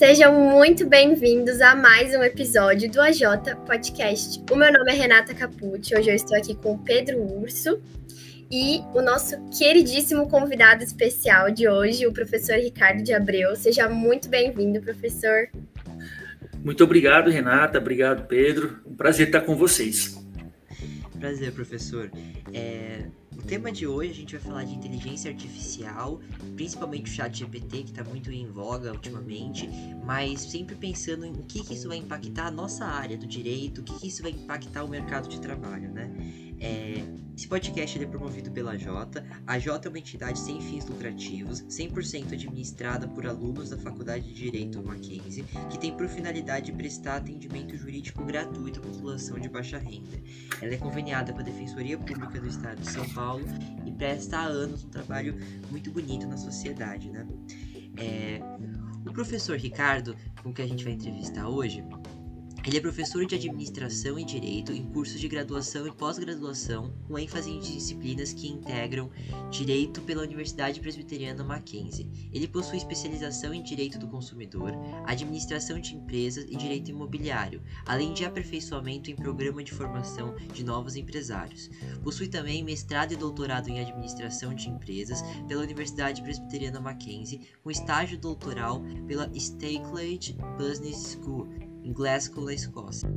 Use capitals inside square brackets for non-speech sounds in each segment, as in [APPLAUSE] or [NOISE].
Sejam muito bem-vindos a mais um episódio do AJ Podcast. O meu nome é Renata Capucci, hoje eu estou aqui com o Pedro Urso e o nosso queridíssimo convidado especial de hoje, o professor Ricardo de Abreu. Seja muito bem-vindo, professor. Muito obrigado, Renata. Obrigado, Pedro. Um prazer estar com vocês. Prazer, professor. É, o tema de hoje a gente vai falar de inteligência artificial, principalmente o chat GPT, que está muito em voga ultimamente, mas sempre pensando em o que, que isso vai impactar a nossa área do direito, o que, que isso vai impactar o mercado de trabalho, né? É, esse podcast é promovido pela Jota. A Jota é uma entidade sem fins lucrativos, 100% administrada por alunos da Faculdade de Direito Mackenzie, que tem por finalidade prestar atendimento jurídico gratuito à população de baixa renda. Ela é conveniada com a Defensoria Pública do Estado de São Paulo e presta há anos um trabalho muito bonito na sociedade. Né? É, o professor Ricardo, com que a gente vai entrevistar hoje, ele é professor de administração e direito em cursos de graduação e pós-graduação, com ênfase em disciplinas que integram direito pela Universidade Presbiteriana Mackenzie. Ele possui especialização em direito do consumidor, administração de empresas e direito imobiliário, além de aperfeiçoamento em programa de formação de novos empresários. Possui também mestrado e doutorado em administração de empresas pela Universidade Presbiteriana Mackenzie, com estágio doutoral pela Stakely Business School em Glasgow, na Escócia.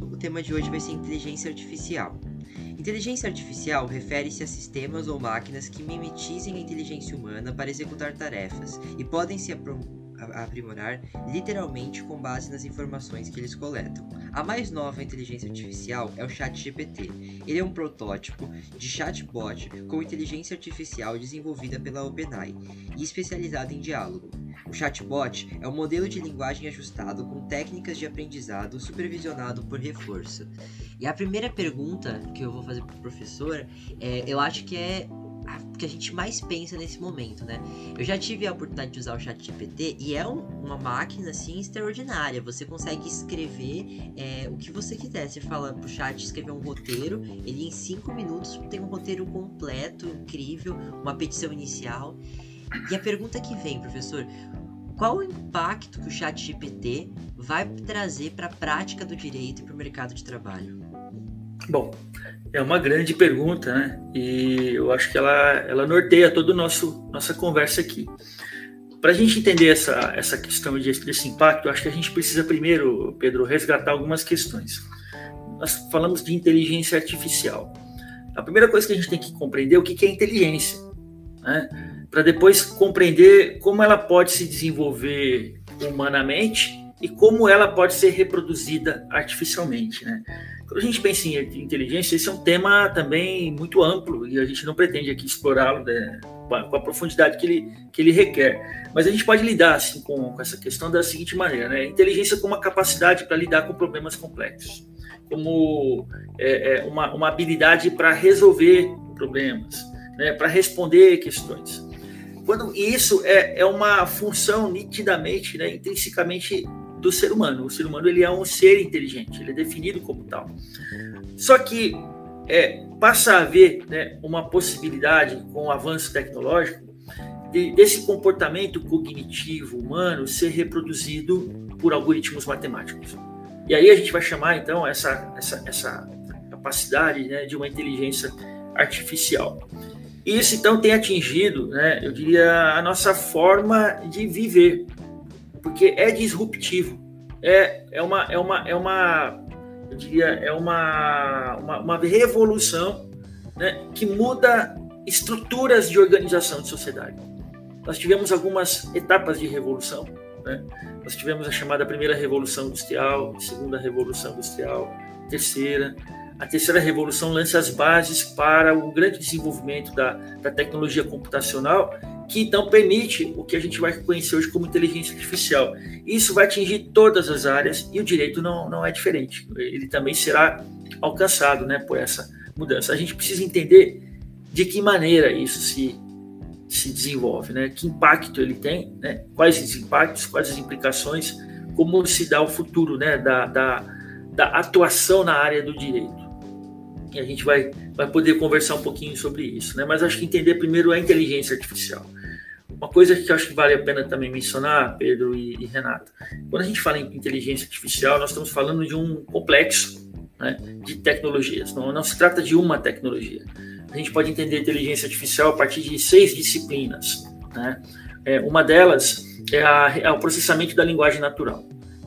O tema de hoje vai ser inteligência artificial. Inteligência artificial refere-se a sistemas ou máquinas que mimetizem a inteligência humana para executar tarefas e podem se aprimorar literalmente com base nas informações que eles coletam. A mais nova inteligência artificial é o ChatGPT. Ele é um protótipo de chatbot com inteligência artificial desenvolvida pela OpenAI e especializado em diálogo. O chatbot é um modelo de linguagem ajustado com técnicas de aprendizado supervisionado por reforço. E a primeira pergunta que eu vou fazer para o professor, é, eu acho que é que a gente mais pensa nesse momento, né? Eu já tive a oportunidade de usar o chat GPT e é um, uma máquina, assim, extraordinária. Você consegue escrever é, o que você quiser. Você fala pro chat escrever um roteiro, ele em 5 minutos tem um roteiro completo, incrível, uma petição inicial. E a pergunta que vem, professor, qual o impacto que o chat GPT vai trazer para a prática do direito e para o mercado de trabalho? Bom, é uma grande pergunta, né? E eu acho que ela, ela norteia toda a nossa conversa aqui. Para a gente entender essa, essa questão de, desse impacto, acho que a gente precisa primeiro, Pedro, resgatar algumas questões. Nós falamos de inteligência artificial. A primeira coisa que a gente tem que compreender é o que é inteligência, né? Para depois compreender como ela pode se desenvolver humanamente e como ela pode ser reproduzida artificialmente, né? Quando a gente pensa em inteligência, esse é um tema também muito amplo e a gente não pretende aqui explorá-lo né, com a profundidade que ele, que ele requer. Mas a gente pode lidar assim, com, com essa questão da seguinte maneira: né? inteligência como uma capacidade para lidar com problemas complexos, como é, é, uma, uma habilidade para resolver problemas, né? para responder questões. Quando, e isso é, é uma função nitidamente, né, intrinsecamente do ser humano. O ser humano ele é um ser inteligente, ele é definido como tal. Só que é, passa a haver né, uma possibilidade com o avanço tecnológico de, desse comportamento cognitivo humano ser reproduzido por algoritmos matemáticos. E aí a gente vai chamar então essa, essa, essa capacidade né, de uma inteligência artificial. Isso então tem atingido, né, eu diria, a nossa forma de viver porque é disruptivo. É, é, uma, é, uma, é uma, eu diria, é uma, uma, uma revolução né, que muda estruturas de organização de sociedade. Nós tivemos algumas etapas de revolução. Né? Nós tivemos a chamada primeira revolução industrial, segunda revolução industrial, terceira. A terceira revolução lança as bases para o grande desenvolvimento da, da tecnologia computacional que então permite o que a gente vai conhecer hoje como inteligência artificial. Isso vai atingir todas as áreas e o direito não, não é diferente. Ele também será alcançado né, por essa mudança. A gente precisa entender de que maneira isso se, se desenvolve, né? que impacto ele tem, né? quais os impactos, quais as implicações, como se dá o futuro né? da, da, da atuação na área do direito. e a gente vai, vai poder conversar um pouquinho sobre isso, né? Mas acho que entender primeiro a inteligência artificial. Uma coisa que eu acho que vale a pena também mencionar, Pedro e, e Renato, quando a gente fala em inteligência artificial, nós estamos falando de um complexo né, de tecnologias. Não, não se trata de uma tecnologia. A gente pode entender inteligência artificial a partir de seis disciplinas. Né? É, uma delas é, a, é, o processamento da linguagem natural.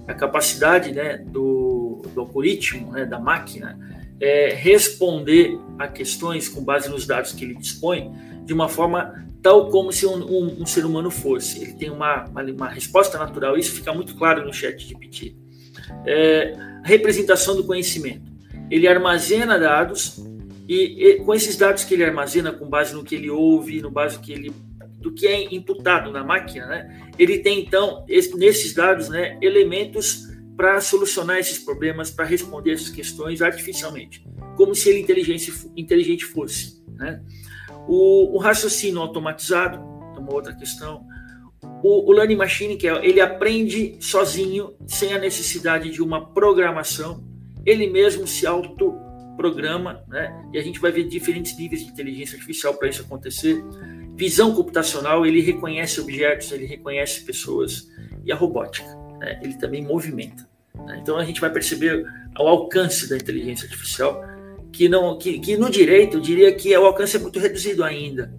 A capacidade né, do, do algoritmo, né, da máquina, é responder a questões com base nos dados que ele dispõe de uma forma tal como se um, um, um ser humano fosse. Ele tem uma, uma, uma, resposta natural, isso fica muito claro no chat de PT. É, representação do conhecimento. Ele armazena dados e, e, com esses dados que ele armazena com base no que ele ouve, no base que ele do que é imputado na máquina, né? Ele tem então esse, nesses dados, né, elementos para solucionar esses problemas, para responder essas questões artificialmente, como se ele inteligente, inteligente fosse, né? O, o raciocínio automatizado é uma outra questão. O, o learning machine, que é, ele aprende sozinho, sem a necessidade de uma programação, ele mesmo se autoprograma, né? E a gente vai ver diferentes níveis de inteligência artificial para isso acontecer. Visão computacional, ele reconhece objetos, ele reconhece pessoas. E a robótica, né? ele também movimenta. Né? Então a gente vai perceber o alcance da inteligência artificial que não que, que no direito eu diria que o alcance é muito reduzido ainda.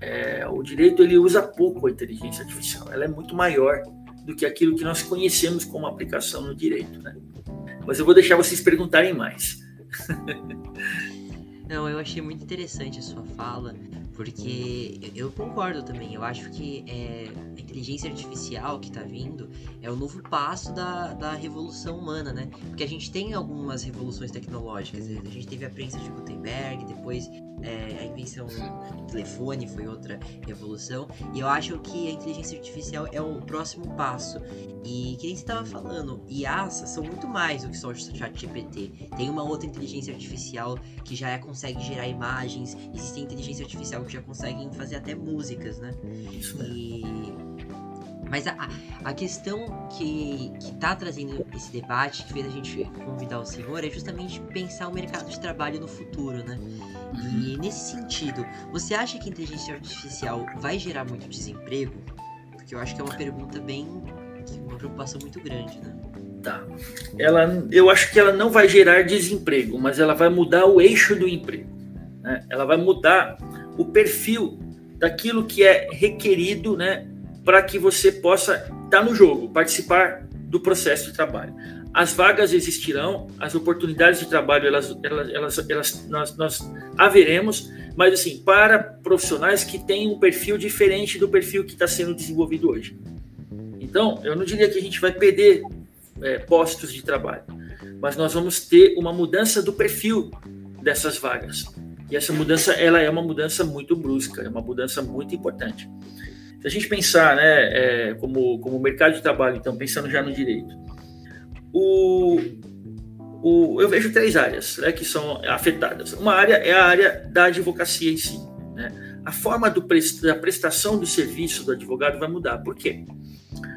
É, o direito ele usa pouco a inteligência artificial, ela é muito maior do que aquilo que nós conhecemos como aplicação no direito, né? Mas eu vou deixar vocês perguntarem mais. [LAUGHS] Não, eu achei muito interessante a sua fala, porque eu concordo também. Eu acho que é, a inteligência artificial que está vindo é o novo passo da, da revolução humana, né? Porque a gente tem algumas revoluções tecnológicas. A gente teve a prensa de Gutenberg, depois é, a invenção do telefone foi outra revolução. E eu acho que a inteligência artificial é o próximo passo. E que nem você estava falando, IAs são muito mais do que só o chat GPT. Tem uma outra inteligência artificial que já é, consegue gerar imagens. Existe inteligência artificial já conseguem fazer até músicas, né? E mas a, a questão que, que tá trazendo esse debate, que fez a gente convidar o senhor, é justamente pensar o mercado de trabalho no futuro, né? E nesse sentido, você acha que a inteligência artificial vai gerar muito desemprego? Porque eu acho que é uma pergunta bem. uma preocupação muito grande, né? Tá. Ela, eu acho que ela não vai gerar desemprego, mas ela vai mudar o eixo do emprego. Né? Ela vai mudar o perfil daquilo que é requerido né, para que você possa estar tá no jogo, participar do processo de trabalho. As vagas existirão, as oportunidades de trabalho elas, elas, elas, elas nós, nós haveremos, mas assim para profissionais que têm um perfil diferente do perfil que está sendo desenvolvido hoje. Então, eu não diria que a gente vai perder é, postos de trabalho, mas nós vamos ter uma mudança do perfil dessas vagas. E essa mudança, ela é uma mudança muito brusca, é uma mudança muito importante. Se a gente pensar, né, é, como, como mercado de trabalho, então, pensando já no direito, o, o, eu vejo três áreas né, que são afetadas. Uma área é a área da advocacia em si. Né? A forma do, da prestação do serviço do advogado vai mudar. Por quê?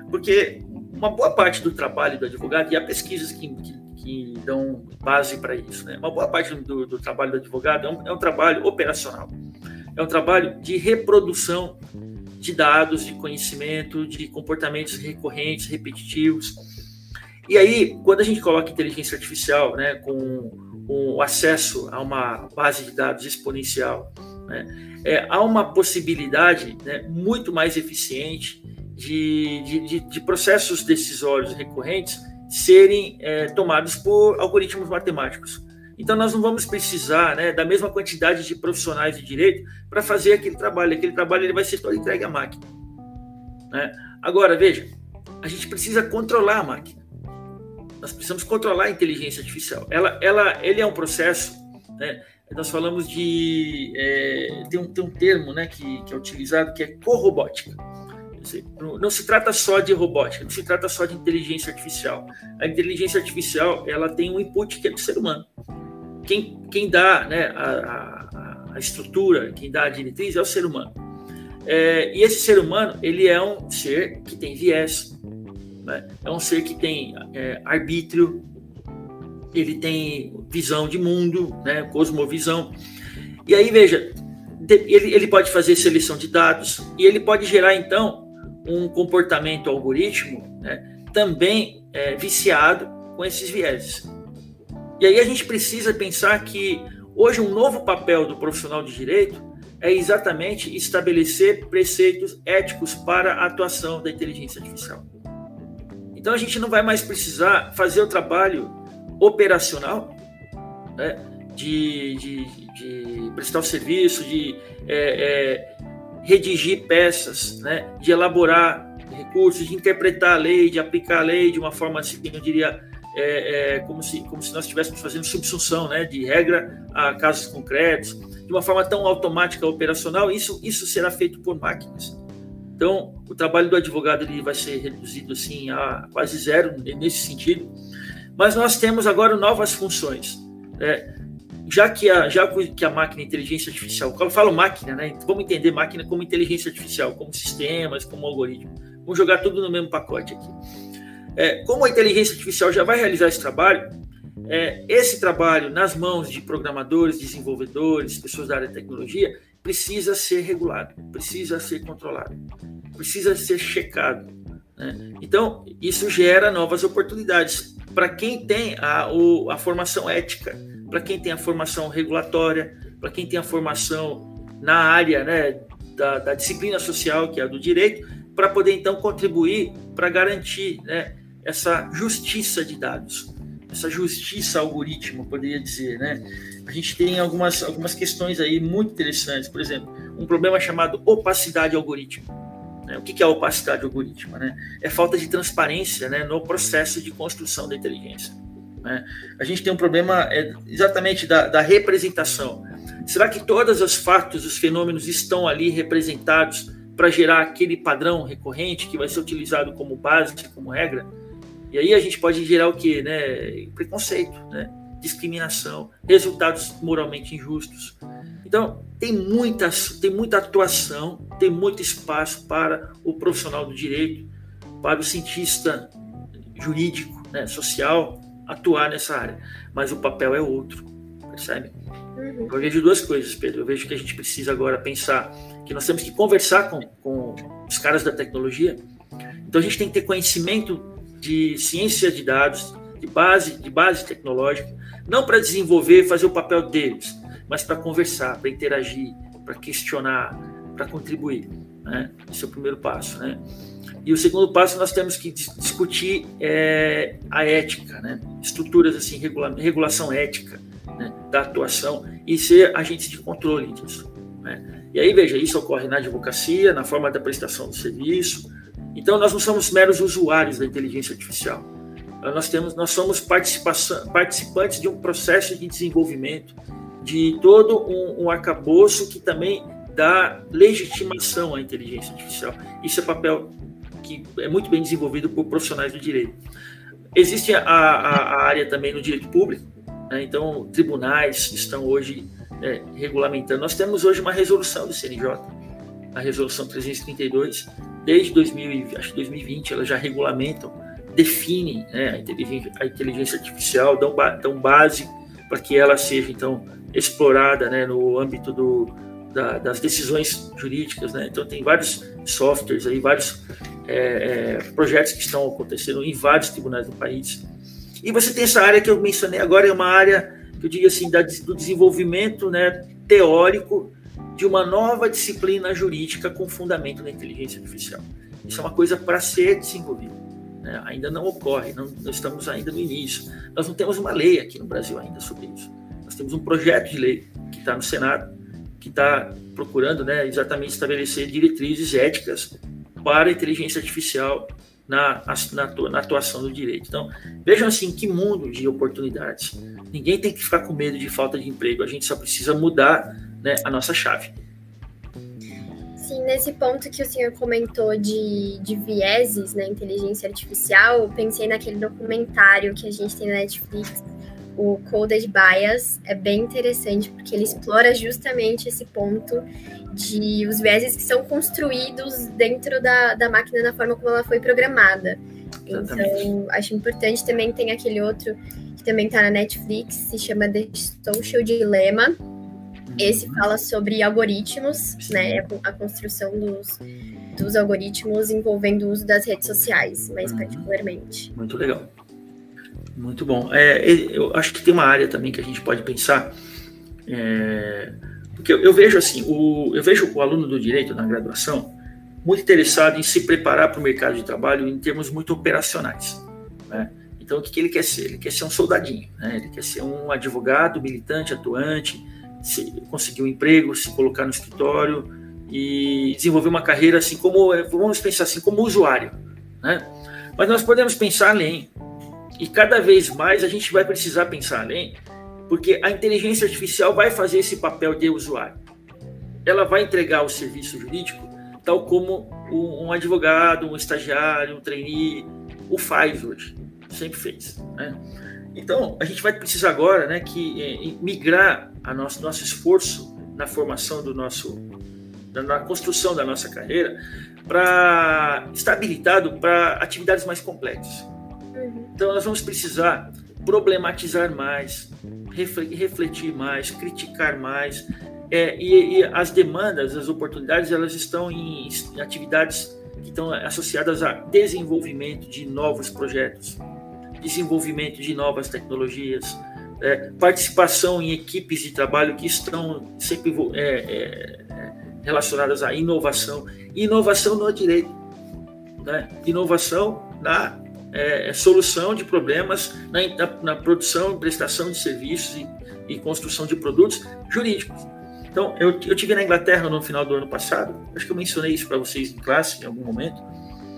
Porque uma boa parte do trabalho do advogado, e há pesquisas que, que, que dão base para isso, né? uma boa parte do, do trabalho do advogado é um, é um trabalho operacional. É um trabalho de reprodução de dados, de conhecimento, de comportamentos recorrentes, repetitivos. E aí, quando a gente coloca inteligência artificial, né, com, o acesso a uma base de dados exponencial, né, é, há uma possibilidade né, muito mais eficiente de, de, de, de processos decisórios recorrentes serem é, tomados por algoritmos matemáticos. Então, nós não vamos precisar né, da mesma quantidade de profissionais de direito para fazer aquele trabalho. Aquele trabalho ele vai ser todo entregue à máquina. Né? Agora, veja, a gente precisa controlar a máquina. Nós precisamos controlar a inteligência artificial. Ela, ela, ele é um processo. Né, nós falamos de. É, tem, um, tem um termo né, que, que é utilizado que é corrobótica. Não se trata só de robótica, não se trata só de inteligência artificial. A inteligência artificial ela tem um input que é do ser humano quem, quem dá né, a, a, a, estrutura, quem dá a diretriz é o ser humano. É, e esse ser humano, ele é um ser que tem viés, né? é um ser que tem é, arbítrio, ele tem visão de mundo, né, cosmovisão. E aí, veja, ele, ele pode fazer seleção de dados e ele pode gerar, então, um comportamento algoritmo né, também é, viciado com esses vieses. E aí a gente precisa pensar que hoje um novo papel do profissional de direito é exatamente estabelecer preceitos éticos para a atuação da inteligência artificial. Então a gente não vai mais precisar fazer o trabalho operacional né, de, de, de, prestar o serviço, de é, é, redigir peças, né, de elaborar recursos, de interpretar a lei, de aplicar a lei de uma forma, assim, eu diria, é, é, como, se, como se nós estivéssemos fazendo subsunção né, de regra a casos concretos, de uma forma tão automática operacional, isso, isso será feito por máquinas. Então, o trabalho do advogado ele vai ser reduzido assim a quase zero nesse sentido. Mas nós temos agora novas funções. Né? Já que a, já que a máquina inteligência artificial, quando eu falo máquina, né, vamos entender máquina como inteligência artificial, como sistemas, como algoritmo. Vamos jogar tudo no mesmo pacote aqui. É, como a inteligência artificial já vai realizar esse trabalho, é, esse trabalho nas mãos de programadores, desenvolvedores, pessoas da área de tecnologia, precisa ser regulado, precisa ser controlado, precisa ser checado. Né? Então, isso gera novas oportunidades para quem tem a, o, a formação ética, para quem tem a formação regulatória, para quem tem a formação na área né, da, da disciplina social, que é a do direito, para poder então contribuir para garantir né, essa justiça de dados, essa justiça algoritmo, poderia dizer, né? A gente tem algumas, algumas questões aí muito interessantes, por exemplo, um problema chamado opacidade algorítmica. Né? O que é opacidade algorítmica? Né? É falta de transparência né, no processo de construção da inteligência. Né? A gente tem um problema é, exatamente da, da representação. Será que todos os fatos, os fenômenos estão ali representados para gerar aquele padrão recorrente que vai ser utilizado como base, como regra? E aí a gente pode gerar o quê? Né? Preconceito, né? discriminação, resultados moralmente injustos. Então, tem, muitas, tem muita atuação, tem muito espaço para o profissional do direito, para o cientista jurídico, né, social, atuar nessa área. Mas o papel é outro, percebe? Uhum. Eu vejo duas coisas, Pedro. Eu vejo que a gente precisa agora pensar que nós temos que conversar com, com os caras da tecnologia. Então, a gente tem que ter conhecimento de ciência de dados, de base, de base tecnológica, não para desenvolver, fazer o papel deles, mas para conversar, para interagir, para questionar, para contribuir. Né? Esse é o primeiro passo. Né? E o segundo passo, nós temos que discutir é, a ética, né? estruturas assim, regula regulação ética né? da atuação e ser agentes de controle disso. Né? E aí, veja, isso ocorre na advocacia, na forma da prestação do serviço, então, nós não somos meros usuários da inteligência artificial. Nós, temos, nós somos participantes de um processo de desenvolvimento, de todo um, um arcabouço que também dá legitimação à inteligência artificial. Isso é papel que é muito bem desenvolvido por profissionais do direito. Existe a, a, a área também no direito público, né? então tribunais estão hoje é, regulamentando. Nós temos hoje uma resolução do CNJ, a resolução 332, desde 2000, acho 2020, elas já regulamentam, definem né, a, inteligência, a, inteligência, artificial, dão, dão base para que ela seja, então, explorada né, no âmbito do, da, das decisões jurídicas. Né? Então, tem vários softwares, aí, vários é, é, projetos que estão acontecendo em vários tribunais do país. E você tem essa área que eu mencionei agora, é uma área que eu digo assim, da, do desenvolvimento né, teórico de uma nova disciplina jurídica com fundamento na inteligência artificial. Isso é uma coisa para ser desenvolvida. Né? Ainda não ocorre, não, não estamos ainda no início. Nós não temos uma lei aqui no Brasil ainda sobre isso. Nós temos um projeto de lei que está no Senado, que está procurando né, exatamente estabelecer diretrizes éticas para a inteligência artificial na, na, na, atuação do direito. Então, vejam assim, que mundo de oportunidades. Ninguém tem que ficar com medo de falta de emprego, a gente só precisa mudar né, a nossa chave. Sim, nesse ponto que o senhor comentou de, de vieses na inteligência artificial, pensei naquele documentário que a gente tem na Netflix, o Coded Bias, é bem interessante porque ele explora justamente esse ponto de os vieses que são construídos dentro da, da máquina da forma como ela foi programada. Exatamente. Então, acho importante também tem aquele outro que também está na Netflix, se chama The Social Dilemma. Esse uhum. fala sobre algoritmos, né? A construção dos, dos algoritmos envolvendo o uso das redes sociais, mais uhum. particularmente. Muito legal. Muito bom. É, eu acho que tem uma área também que a gente pode pensar. É, porque eu, eu, vejo assim, o, eu vejo o aluno do direito na graduação muito interessado em se preparar para o mercado de trabalho em termos muito operacionais. Né? Então, o que, que, ele quer ser? Ele quer ser um soldadinho, né? ele quer ser um advogado, militante, atuante, se, conseguir um emprego, se colocar no escritório e desenvolver uma carreira assim como, vamos pensar assim, como usuário. Né? Mas nós podemos pensar além. E cada vez mais a gente vai precisar pensar além, porque a inteligência artificial vai fazer esse papel de usuário. Ela vai entregar o serviço jurídico tal como um advogado, um estagiário, um trainee o faz hoje, sempre fez. Né? Então, a gente vai precisar agora né, que é, migrar a nosso, nosso esforço na formação do nosso, na construção da nossa carreira, para estar habilitado para atividades mais complexas. Então, nós vamos precisar problematizar mais, refletir mais, criticar mais, é, e, e, as demandas, as oportunidades, elas estão em, em, atividades que estão associadas a desenvolvimento de novos projetos, desenvolvimento de novas tecnologias, é, participação em equipes de trabalho que estão sempre é, é, é relacionadas à inovação. inovação no direito, né? inovação na é, solução de problemas, na, na, na, produção prestação de serviços e, e construção de produtos jurídicos. Então, eu, eu tive na Inglaterra no final do ano passado, acho que eu mencionei isso para vocês em classe em algum momento,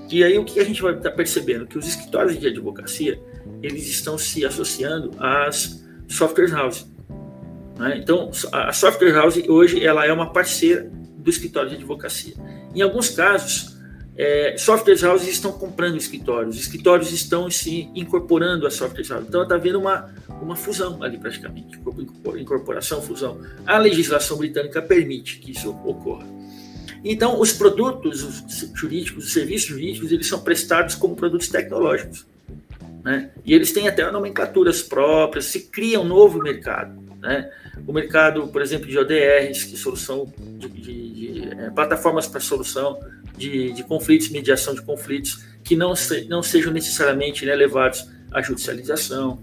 e aí o que a gente vai estar tá percebendo? Que os escritórios de advocacia, eles estão se associando às software houses. Né? Então, a software house hoje ela é uma parceira do escritório de advocacia. Em alguns casos, é, software houses estão comprando escritórios, escritórios estão se incorporando a software houses. Então está havendo uma, uma fusão ali praticamente, incorporação, fusão. A legislação britânica permite que isso ocorra. Então, os produtos jurídicos, os serviços jurídicos, eles são prestados como produtos tecnológicos. Né? E eles têm até nomenclaturas próprias, se cria um novo mercado. Né? O mercado, por exemplo, de ODRs, que solução de, de, de é, plataformas para solução de, de, conflitos, mediação de conflitos, que não, se, não sejam necessariamente né, levados à judicialização.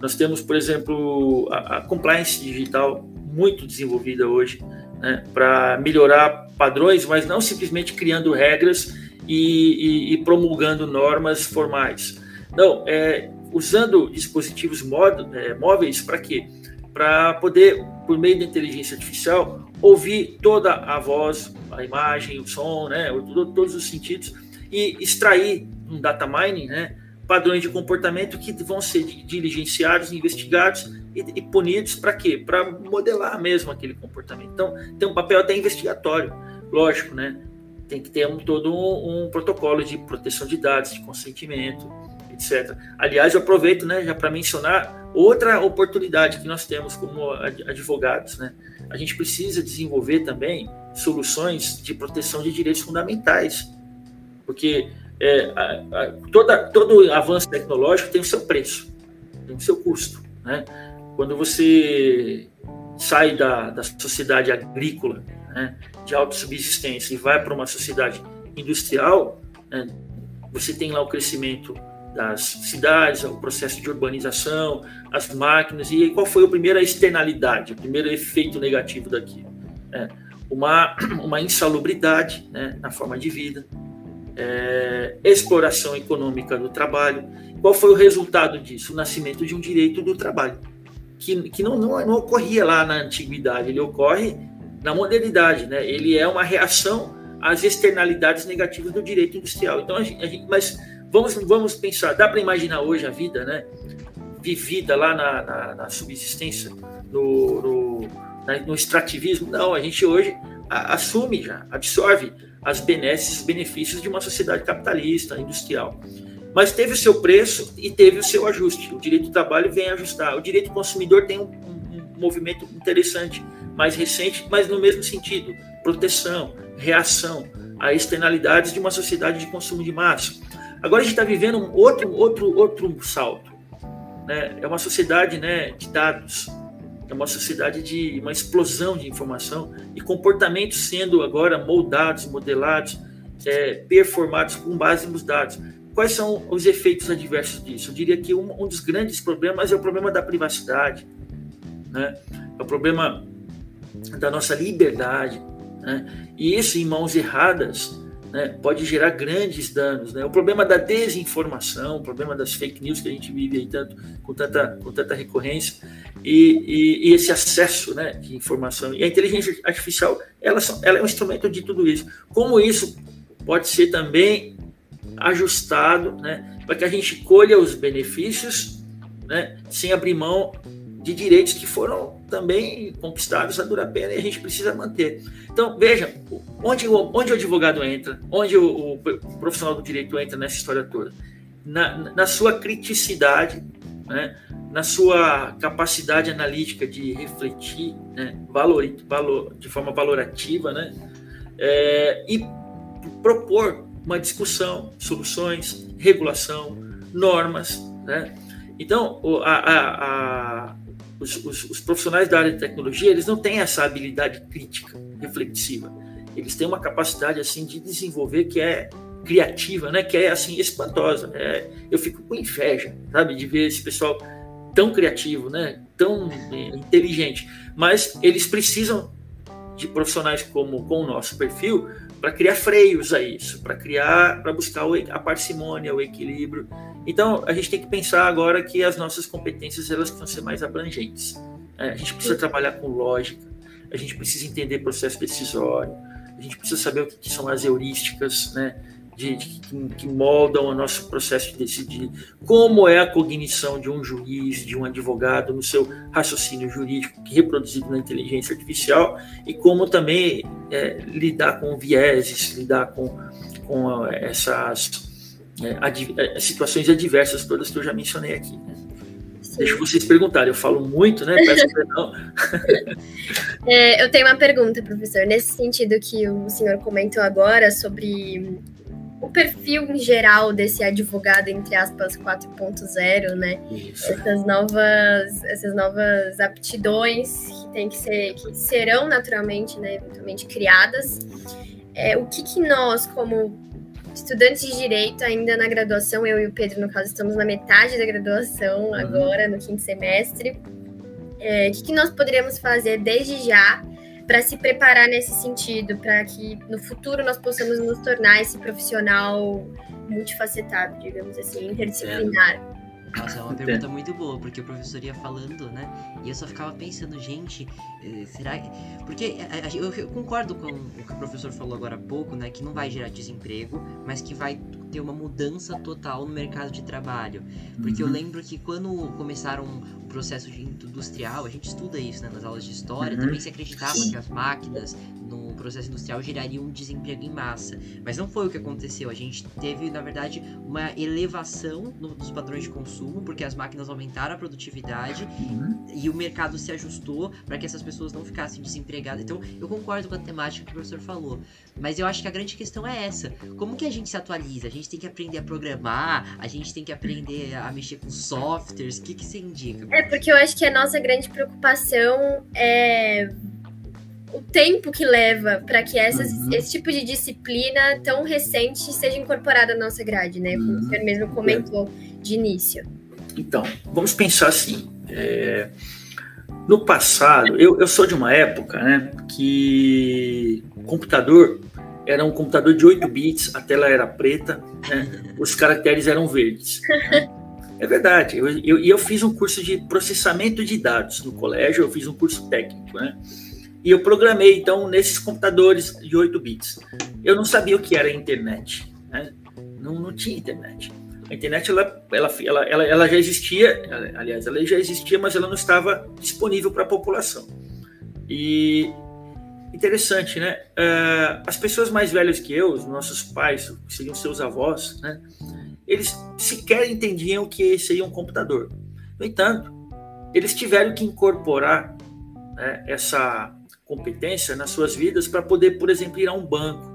Nós temos, por exemplo, a, a compliance digital muito desenvolvida hoje né, para melhorar padrões, mas não simplesmente criando regras e, e, e promulgando normas formais. Não, é, usando dispositivos é, móveis para quê? Para poder, por meio da inteligência artificial, ouvir toda a voz, a imagem, o som, né, todos os sentidos e extrair um data mining, né, padrões de comportamento que vão ser diligenciados, investigados e, e punidos para quê? Para modelar mesmo aquele comportamento. Então, tem um papel até investigatório, lógico, né? Tem que ter um, todo um, um protocolo de proteção de dados, de consentimento, etc. Aliás, eu aproveito né, já para mencionar outra oportunidade que nós temos como advogados. Né? A gente precisa desenvolver também soluções de proteção de direitos fundamentais, porque é, a, a, toda, todo avanço tecnológico tem o seu preço, tem o seu custo. Né? Quando você sai da, da sociedade agrícola, né, de autossubsistência, e vai para uma sociedade industrial, né, você tem lá o crescimento das cidades, o processo de urbanização, as máquinas, e qual foi a primeira externalidade, o primeiro efeito negativo daquilo? É, uma, [CLEARS THROAT] uma insalubridade né, na forma de vida, é, exploração econômica do trabalho. Qual foi o resultado disso? O nascimento de um direito do trabalho, que, que não, não, não ocorria lá na antiguidade, ele ocorre na modernidade, né? ele é uma reação às externalidades negativas do direito industrial. Então, a gente, a gente mas vamos, vamos pensar, dá para imaginar hoje a vida, né? Vivida lá na, na, na subsistência, no, no, na, no, extrativismo? Não, a gente hoje assume já, absorve as benesses, os benefícios de uma sociedade capitalista, industrial. Mas teve o seu preço e teve o seu ajuste. O direito do trabalho vem ajustar. O direito do consumidor tem um, um movimento interessante, mais recente, mas no mesmo sentido: proteção, reação a externalidades de uma sociedade de consumo de massa. Agora a gente está vivendo um outro, outro, outro salto. Né? É uma sociedade né, de dados, é uma sociedade de uma explosão de informação e comportamentos sendo agora moldados, modelados, é, performados com base nos dados. Quais são os efeitos adversos disso? Eu diria que um, um dos grandes problemas é o problema da privacidade, né? é o problema da nossa liberdade. Né? E isso, em mãos erradas, né, pode gerar grandes danos. Né? O problema da desinformação, o problema das fake news que a gente vive aí tanto, com, tanta, com tanta recorrência, e, e, e esse acesso né, de informação. E a inteligência artificial, ela, ela é um instrumento de tudo isso. Como isso pode ser também ajustado né, para que a gente colha os benefícios né, sem abrir mão de direitos que foram também conquistados a dura pena e a gente precisa manter. Então, veja, onde, onde o advogado entra, onde o, o profissional do direito entra nessa história toda? Na, na sua criticidade, né? na sua capacidade analítica de refletir né? valor, valor, de forma valorativa né? É, e propor uma discussão, soluções, regulação, normas. Né? Então, a, a, a os, os, os, profissionais da área de tecnologia, eles não têm essa habilidade crítica, reflexiva. Eles têm uma capacidade assim de desenvolver que é criativa, né? Que é assim espantosa. É, eu fico com inveja, sabe, de ver esse pessoal tão criativo, né? Tão é, inteligente. Mas eles precisam de profissionais como com o nosso perfil para criar freios a isso, para criar, para buscar a parcimônia, o equilíbrio. Então, a gente tem que pensar agora que as nossas competências elas precisam ser mais abrangentes. É, a gente precisa trabalhar com lógica, a gente precisa entender processo decisório, a gente precisa saber o que são as heurísticas, né? de, de que, que, moldam o nosso processo de decidir, como é a cognição de um juiz, de um advogado no seu raciocínio jurídico, é reproduzido na inteligência artificial, e como também é, lidar com vieses, lidar com, com essas é, ad, é, situações adversas todas que eu já mencionei aqui. Né? Deixa vocês perguntarem, eu falo muito, né? Peço [LAUGHS] perdão. é, eu tenho uma pergunta, professor. Nesse sentido que o senhor comentou agora sobre o perfil em geral desse advogado, entre aspas, 4.0, né? Isso. Essas novas, essas novas aptidões que tem que ser, que serão naturalmente, né, eventualmente criadas. É, o que, que nós, como estudantes de direito, ainda na graduação, eu e o Pedro, no caso, estamos na metade da graduação uhum. agora, no quinto semestre. É, o que, que nós poderíamos fazer desde já para se preparar nesse sentido, para que no futuro nós possamos nos tornar esse profissional multifacetado, digamos assim, interdisciplinar. Nossa, é uma pergunta muito boa, porque o professor ia falando, né? E eu só ficava pensando, gente, eh, será que. Porque eu concordo com o que o professor falou agora há pouco, né? Que não vai gerar desemprego, mas que vai ter uma mudança total no mercado de trabalho. Porque uhum. eu lembro que quando começaram o processo industrial, a gente estuda isso né, nas aulas de história, uhum. também se acreditava que as máquinas no processo industrial gerariam um desemprego em massa. Mas não foi o que aconteceu. A gente teve, na verdade, uma elevação no, dos padrões de consumo, porque as máquinas aumentaram a produtividade uhum. e o mercado se ajustou para que essas pessoas não ficassem desempregadas. Então, eu concordo com a temática que o professor falou. Mas eu acho que a grande questão é essa. Como que a gente se atualiza? A gente tem que aprender a programar, a gente tem que aprender a mexer com softwares. O que, que você indica? É, porque eu acho que a nossa grande preocupação é o tempo que leva para que essas, uhum. esse tipo de disciplina tão recente seja incorporada na nossa grade, né? Como uhum. o senhor mesmo comentou é. de início. Então, vamos pensar assim. É... No passado, eu, eu sou de uma época né, que o computador era um computador de 8 bits, a tela era preta, né, os caracteres eram verdes. Né? É verdade. E eu, eu, eu, fiz um curso de processamento de dados no colégio, eu fiz um curso técnico, né? E eu programei, então, nesses computadores de 8 bits. Eu não sabia o que era internet, né? Não, não tinha internet. A internet, ela, ela, ela, ela já existia, aliás, ela já existia, mas ela não estava disponível para a população. E interessante, né? Uh, as pessoas mais velhas que eu, os nossos pais, que seriam seus avós, né? Eles sequer entendiam que seria um computador. No entanto, eles tiveram que incorporar né, essa competência nas suas vidas para poder, por exemplo, ir a um banco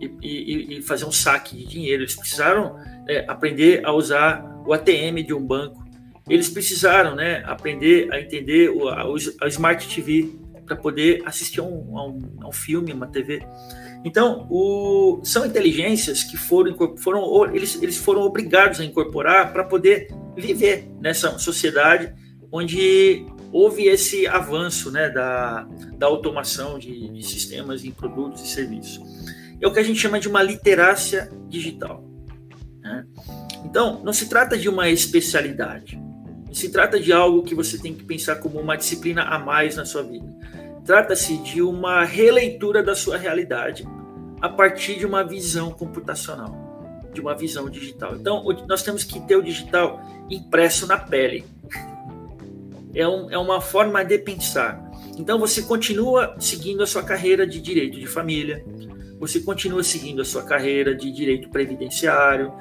e, e, e fazer um saque de dinheiro, eles precisaram é, aprender a usar o ATM de um banco, eles precisaram né, aprender a entender o, a, a Smart TV para poder assistir a um, a, um, a um, filme, uma TV. Então, o, são inteligências que foram, foram eles, eles foram obrigados a incorporar para poder viver nessa sociedade onde houve esse avanço né, da, da automação de, de sistemas em produtos e serviços. É o que a gente chama de uma literácia digital. Né? Então, não se trata de uma especialidade. Se trata de algo que você tem que pensar como uma disciplina a mais na sua vida. Trata-se de uma releitura da sua realidade a partir de uma visão computacional, de uma visão digital. Então, nós temos que ter o digital impresso na pele. É, um, é uma forma de pensar. Então, você continua seguindo a sua carreira de direito de família, você continua seguindo a sua carreira de direito previdenciário,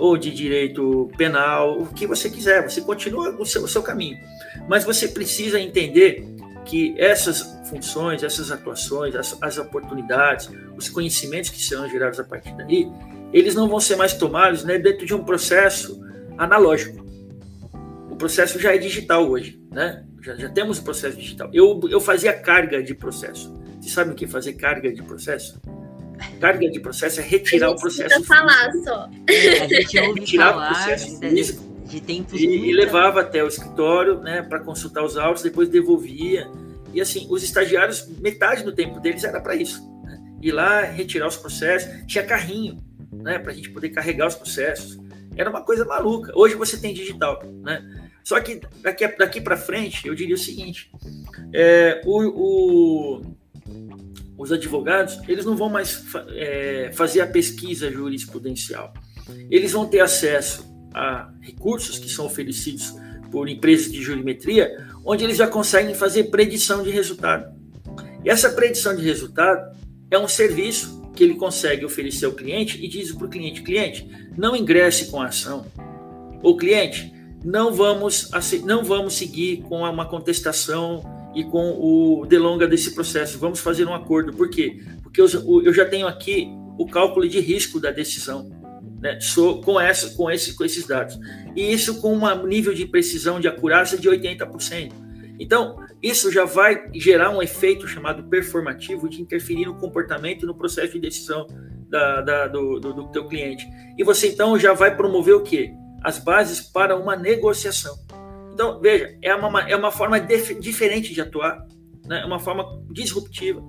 ou de direito penal, o que você quiser, você continua o seu, o seu caminho. Mas você precisa entender que essas funções, essas atuações, as, as, oportunidades, os conhecimentos que serão gerados a partir daí, eles não vão ser mais tomados né, dentro de um processo analógico. O processo já é digital hoje, né? Já, já temos o processo digital. Eu, eu fazia carga de processo. Você sabe o que é fazer carga de processo? Carga de processo é retirar o processo. falar só. É, a gente ouve retirar falar o processo de, de tempos e, e levava até o escritório, né, para consultar os autos, depois devolvia. E assim, os estagiários, metade do tempo deles era para isso. Né? Ir lá, retirar os processos, tinha carrinho, né, para a gente poder carregar os processos. Era uma coisa maluca. Hoje você tem digital, né? Só que daqui, daqui para frente, eu diria o seguinte: é, o, o os advogados, eles não vão mais é, fazer a pesquisa jurisprudencial. Eles vão ter acesso a recursos que são oferecidos por empresas de jurimetria, onde eles já conseguem fazer predição de resultado. E essa predição de resultado é um serviço que ele consegue oferecer ao cliente e diz para o cliente: cliente, não ingresse com a ação. O cliente, não vamos, não vamos seguir com uma contestação e com o delonga desse processo. Vamos fazer um acordo. Por quê? Porque eu, já tenho aqui o cálculo de risco da decisão, né? Com, essa, com, esse, com esses dados. E isso com um nível de precisão, de acurácia de 80%. Então, isso já vai gerar um efeito chamado performativo de interferir no comportamento e no processo de decisão da, da, do, do, do teu cliente. E você, então, já vai promover o quê? As bases para uma negociação. Então, veja, é uma, é uma forma diferente de atuar, né? é uma forma disruptiva,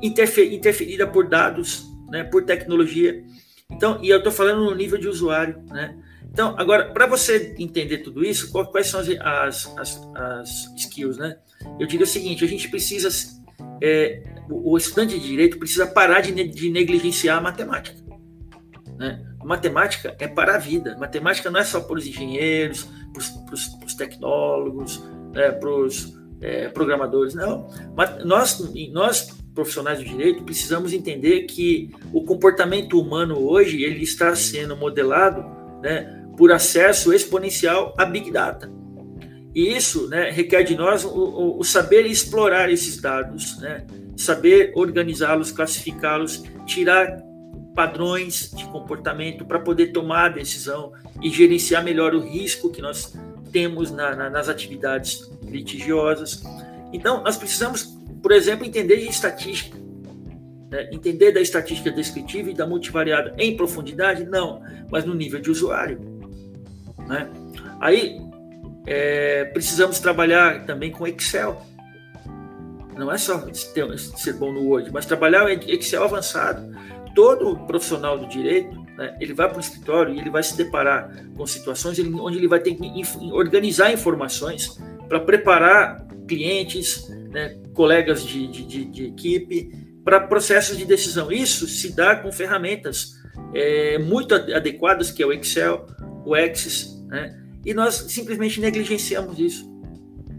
interfer, interferida por dados, né? por tecnologia. Então, e eu estou falando no nível de usuário. Né? Então, agora, para você entender tudo isso, quais são as, as, as, as, skills? Né? Eu diria o seguinte: a gente precisa, é, o, o, estudante de direito precisa parar de, de negligenciar a matemática. Né? Matemática é para a vida. Matemática não é só para os engenheiros, para os tecnólogos, né, para os é, programadores, não. Mas nós, nós, profissionais do direito, precisamos entender que o comportamento humano hoje ele está sendo modelado né, por acesso exponencial a Big Data. E isso né, requer de nós o, o saber explorar esses dados, né, saber organizá-los, classificá-los, tirar padrões de comportamento para poder tomar a decisão e gerenciar melhor o risco que nós temos na, na, nas atividades litigiosas. Então, nós precisamos, por exemplo, entender de estatística. Né? Entender da estatística descritiva e da multivariada em profundidade? Não, mas no nível de usuário. Né? Aí, é, precisamos trabalhar também com Excel. Não é só ser bom no Word, mas trabalhar em Excel avançado todo profissional do direito, né, ele vai para o escritório e ele vai se deparar com situações onde ele vai ter que organizar informações para preparar clientes, né, colegas de, de, de, equipe, para processos de decisão. Isso se dá com ferramentas é, muito adequadas, que é o Excel, o Access, né, e nós simplesmente negligenciamos isso.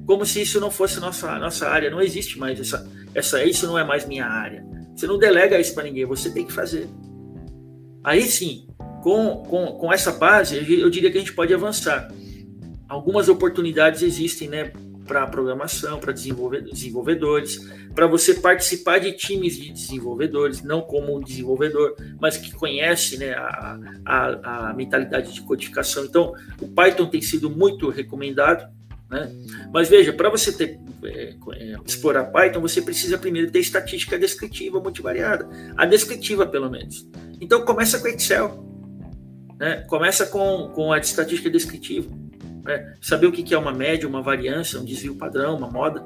Como se isso não fosse nossa, nossa área, não existe mais essa, essa, isso não é mais minha área. Você não delega isso para ninguém, você tem que fazer. Aí sim, com, com, com essa base, eu diria que a gente pode avançar. Algumas oportunidades existem, né, para programação, para desenvolvedores, para você participar de times de desenvolvedores, não como um desenvolvedor, mas que conhece né, a, a, a mentalidade de codificação. Então, o Python tem sido muito recomendado. Né? Mas veja, para você ter, é, é, explorar Python, você precisa primeiro ter estatística descritiva multivariada, a descritiva pelo menos. Então começa com Excel, né? começa com, com a estatística descritiva né? saber o que é uma média, uma variância, um desvio padrão, uma moda,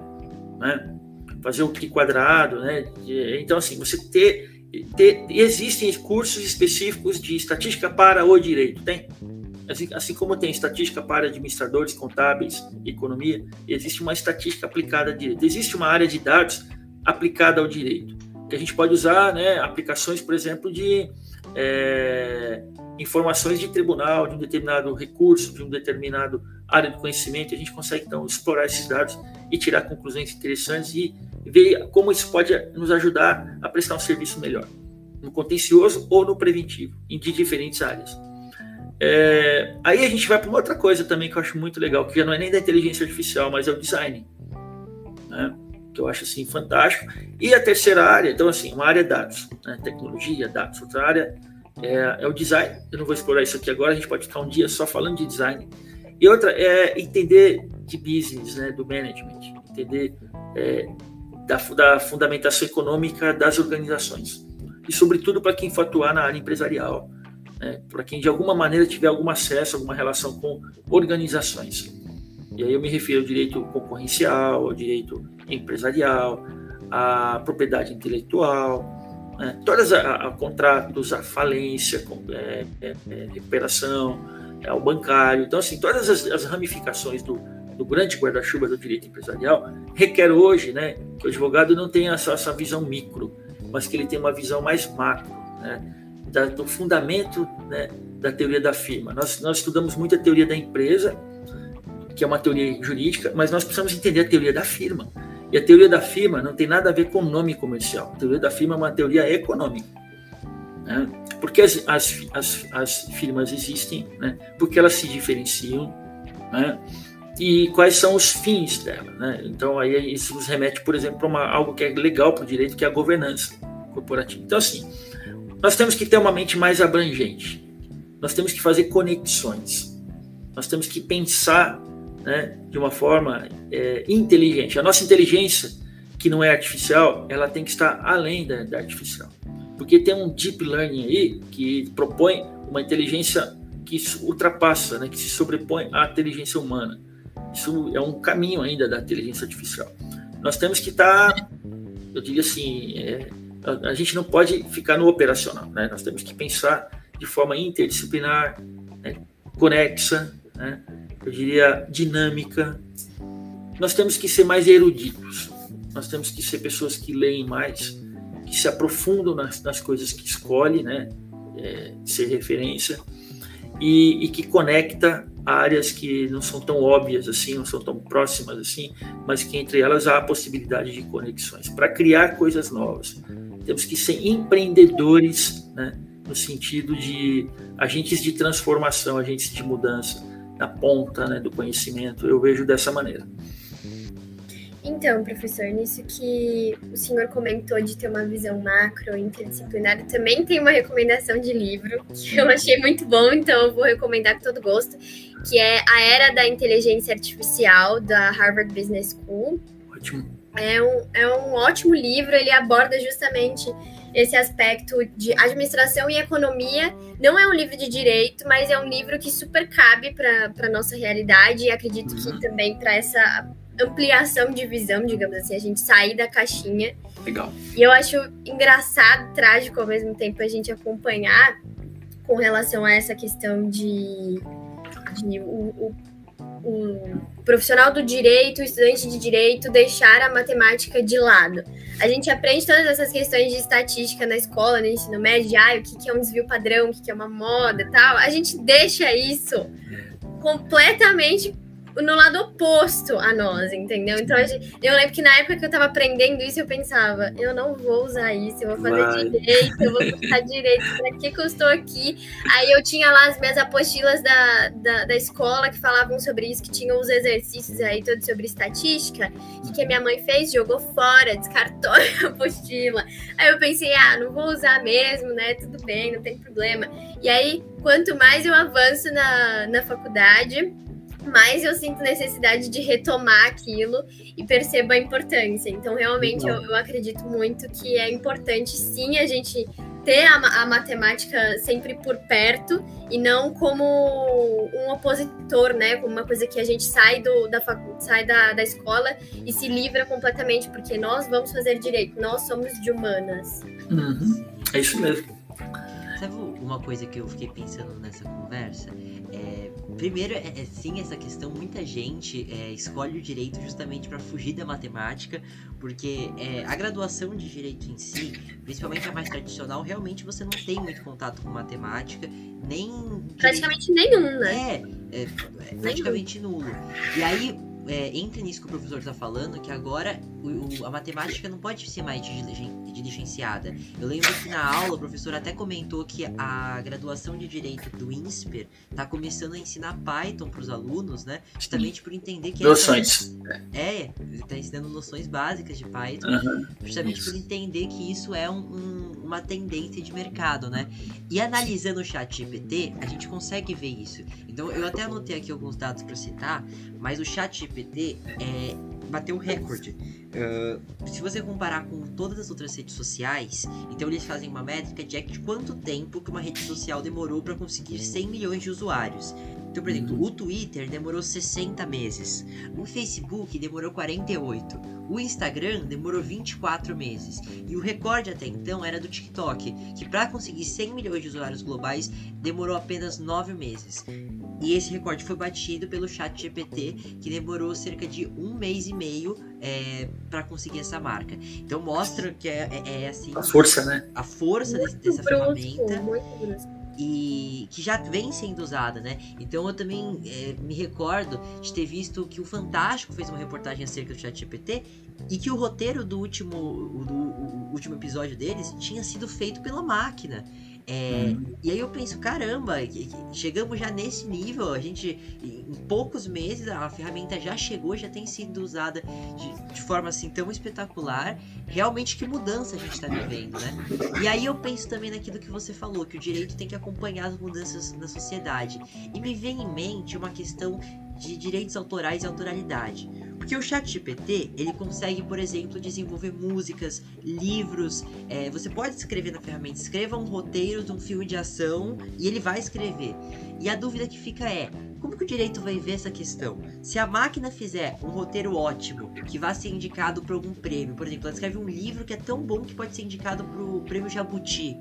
né? fazer o que quadrado, né? Então, assim, você ter, ter, existem cursos específicos de estatística para o direito, tem? Assim, assim como tem estatística para administradores contábeis economia, existe uma estatística aplicada ao direito. Existe uma área de dados aplicada ao direito, que a gente pode usar, né, aplicações, por exemplo, de é, informações de tribunal, de um determinado recurso, de um determinado área do conhecimento, a gente consegue então explorar esses dados e tirar conclusões interessantes e ver como isso pode nos ajudar a prestar um serviço melhor, no contencioso ou no preventivo, em de diferentes áreas. É, aí a gente vai para uma outra coisa também que eu acho muito legal, que já não é nem da inteligência artificial, mas é o design, né? que eu acho assim fantástico. E a terceira área, então assim, uma área é dados, né? tecnologia, dados, outra área é, é, o design. Eu não vou explorar isso aqui agora, a gente pode ficar um dia só falando de design. E outra é entender de business, né, do management, entender é, da, da, fundamentação econômica das organizações. E, sobretudo, para quem for atuar na área empresarial, né, para quem de alguma maneira tiver algum acesso, alguma relação com organizações. E aí eu me refiro ao direito concorrencial, ao direito empresarial, à propriedade intelectual, né? Todas a, contratos, a falência, é, é, é, recuperação, é, ao bancário. Então, assim, todas as, as ramificações do, do grande guarda-chuva do direito empresarial requer hoje né, que o advogado não tenha essa, essa visão micro, mas que ele tenha uma visão mais macro, né, da, do fundamento né, da teoria da firma. Nós, nós estudamos muito a teoria da empresa, que é uma teoria jurídica, mas nós precisamos entender a teoria da firma. E a teoria da firma não tem nada a ver com nome comercial. A teoria da firma é uma teoria econômica. Né? Porque as, as, as, as, firmas existem, né? porque elas se diferenciam, né? e quais são os fins dela. Né? Então, aí isso nos remete, por exemplo, para algo que é legal para o direito, que é a governança corporativa. Então, assim, nós temos que ter uma mente mais abrangente. Nós temos que fazer conexões. Nós temos que pensar né, de uma forma é, inteligente. A nossa inteligência, que não é artificial, ela tem que estar além da, da artificial. Porque tem um deep learning aí que propõe uma inteligência que ultrapassa, né, que se sobrepõe à inteligência humana. Isso é um caminho ainda da inteligência artificial. Nós temos que estar, eu diria assim, é, a, gente não pode ficar no operacional, né? Nós temos que pensar de forma interdisciplinar, né, conexa, né? eu diria, dinâmica. Nós temos que ser mais eruditos, nós temos que ser pessoas que leem mais, que se aprofundam nas, nas coisas que escolhe, né, é, ser referência, e, e, que conecta áreas que não são tão óbvias assim, não são tão próximas assim, mas que entre elas há a possibilidade de conexões, para criar coisas novas. Temos que ser empreendedores, né, no sentido de agentes de transformação, agentes de mudança da ponta né, do conhecimento. Eu vejo dessa maneira. Então, professor, nisso que o senhor comentou de ter uma visão macro, interdisciplinar, também tem uma recomendação de livro que eu achei muito bom, então eu vou recomendar com todo gosto, que é A Era da Inteligência Artificial, da Harvard Business School. Ótimo. É um, é um ótimo livro, ele aborda justamente esse aspecto de administração e economia. Não é um livro de direito, mas é um livro que super cabe para a nossa realidade e acredito uhum. que também para essa ampliação de visão, digamos assim, a gente sair da caixinha. Legal. E eu acho engraçado, trágico ao mesmo tempo a gente acompanhar com relação a essa questão de, de o, o um profissional do direito, estudante de direito, deixar a matemática de lado. A gente aprende todas essas questões de estatística na escola, no ensino médio, ah, o que é um desvio padrão, o que é uma moda tal. A gente deixa isso completamente no lado oposto a nós, entendeu? Então eu lembro que na época que eu tava aprendendo isso, eu pensava, eu não vou usar isso, eu vou fazer Vai. direito, eu vou [LAUGHS] cursar direito, pra que, que eu estou aqui? Aí eu tinha lá as minhas apostilas da, da, da, escola que falavam sobre isso, que tinham os exercícios aí todos sobre estatística, e que a minha mãe fez, jogou fora, descartou [LAUGHS] a apostila. Aí eu pensei, ah, não vou usar mesmo, né? Tudo bem, não tem problema. E aí, quanto mais eu avanço na, na faculdade, mais eu sinto necessidade de retomar aquilo e percebo a importância. Então, realmente, eu, eu, acredito muito que é importante, sim, a gente ter a, a, matemática sempre por perto e não como um opositor, né? Como uma coisa que a gente sai, do, da, sai da, da escola e se livra completamente, porque nós vamos fazer direito, nós somos de humanas. Uhum. É isso mesmo. Sabe uma coisa que eu fiquei pensando nessa conversa? É, primeiro, é, é, sim, essa questão, muita gente é, escolhe o direito justamente para fugir da matemática, porque é, a graduação de direito em si, principalmente a mais tradicional, realmente você não tem muito contato com matemática, nem. Praticamente nenhum, né? É, é, é praticamente nulo. E aí, é, entra nisso que o professor está falando, que agora o, o, a matemática não pode ser mais diligenciada. Eu lembro que na aula o professor até comentou que a graduação de Direito do INSPER está começando a ensinar Python para os alunos, né? Justamente por entender que... Noções. É, está ensinando noções básicas de Python, uhum. justamente por entender que isso é um, um, uma tendência de mercado, né? E analisando o chat GPT, a gente consegue ver isso. Então eu até anotei aqui alguns dados para citar, mas o chat GPT é, bateu recorde. Uh, se você comparar com todas as outras redes sociais, então eles fazem uma métrica de, de quanto tempo que uma rede social demorou para conseguir 100 milhões de usuários. Então, por exemplo, o Twitter demorou 60 meses, o Facebook demorou 48, o Instagram demorou 24 meses e o recorde até então era do TikTok, que para conseguir 100 milhões de usuários globais demorou apenas 9 meses. E esse recorde foi batido pelo Chat GPT, que demorou cerca de um mês e meio é, para conseguir essa marca. Então mostra que é, é, é assim. A força, né? A força desse, dessa ferramenta. E que já vem sendo usada, né? Então eu também é, me recordo de ter visto que o Fantástico fez uma reportagem acerca do ChatGPT e que o roteiro do último, do, do último episódio deles tinha sido feito pela máquina. É, hum. E aí eu penso, caramba, chegamos já nesse nível, a gente, em poucos meses, a ferramenta já chegou, já tem sido usada de, de forma assim tão espetacular. Realmente que mudança a gente está vivendo, né? E aí eu penso também naquilo que você falou, que o direito tem que acompanhar as mudanças na sociedade. E me vem em mente uma questão de direitos autorais e autoralidade. Porque o ChatGPT, ele consegue, por exemplo, desenvolver músicas, livros. É, você pode escrever na ferramenta, escreva um roteiro de um filme de ação e ele vai escrever. E a dúvida que fica é, como que o direito vai ver essa questão? Se a máquina fizer um roteiro ótimo, que vai ser indicado para algum prêmio, por exemplo, ela escreve um livro que é tão bom que pode ser indicado para o prêmio Jabuti,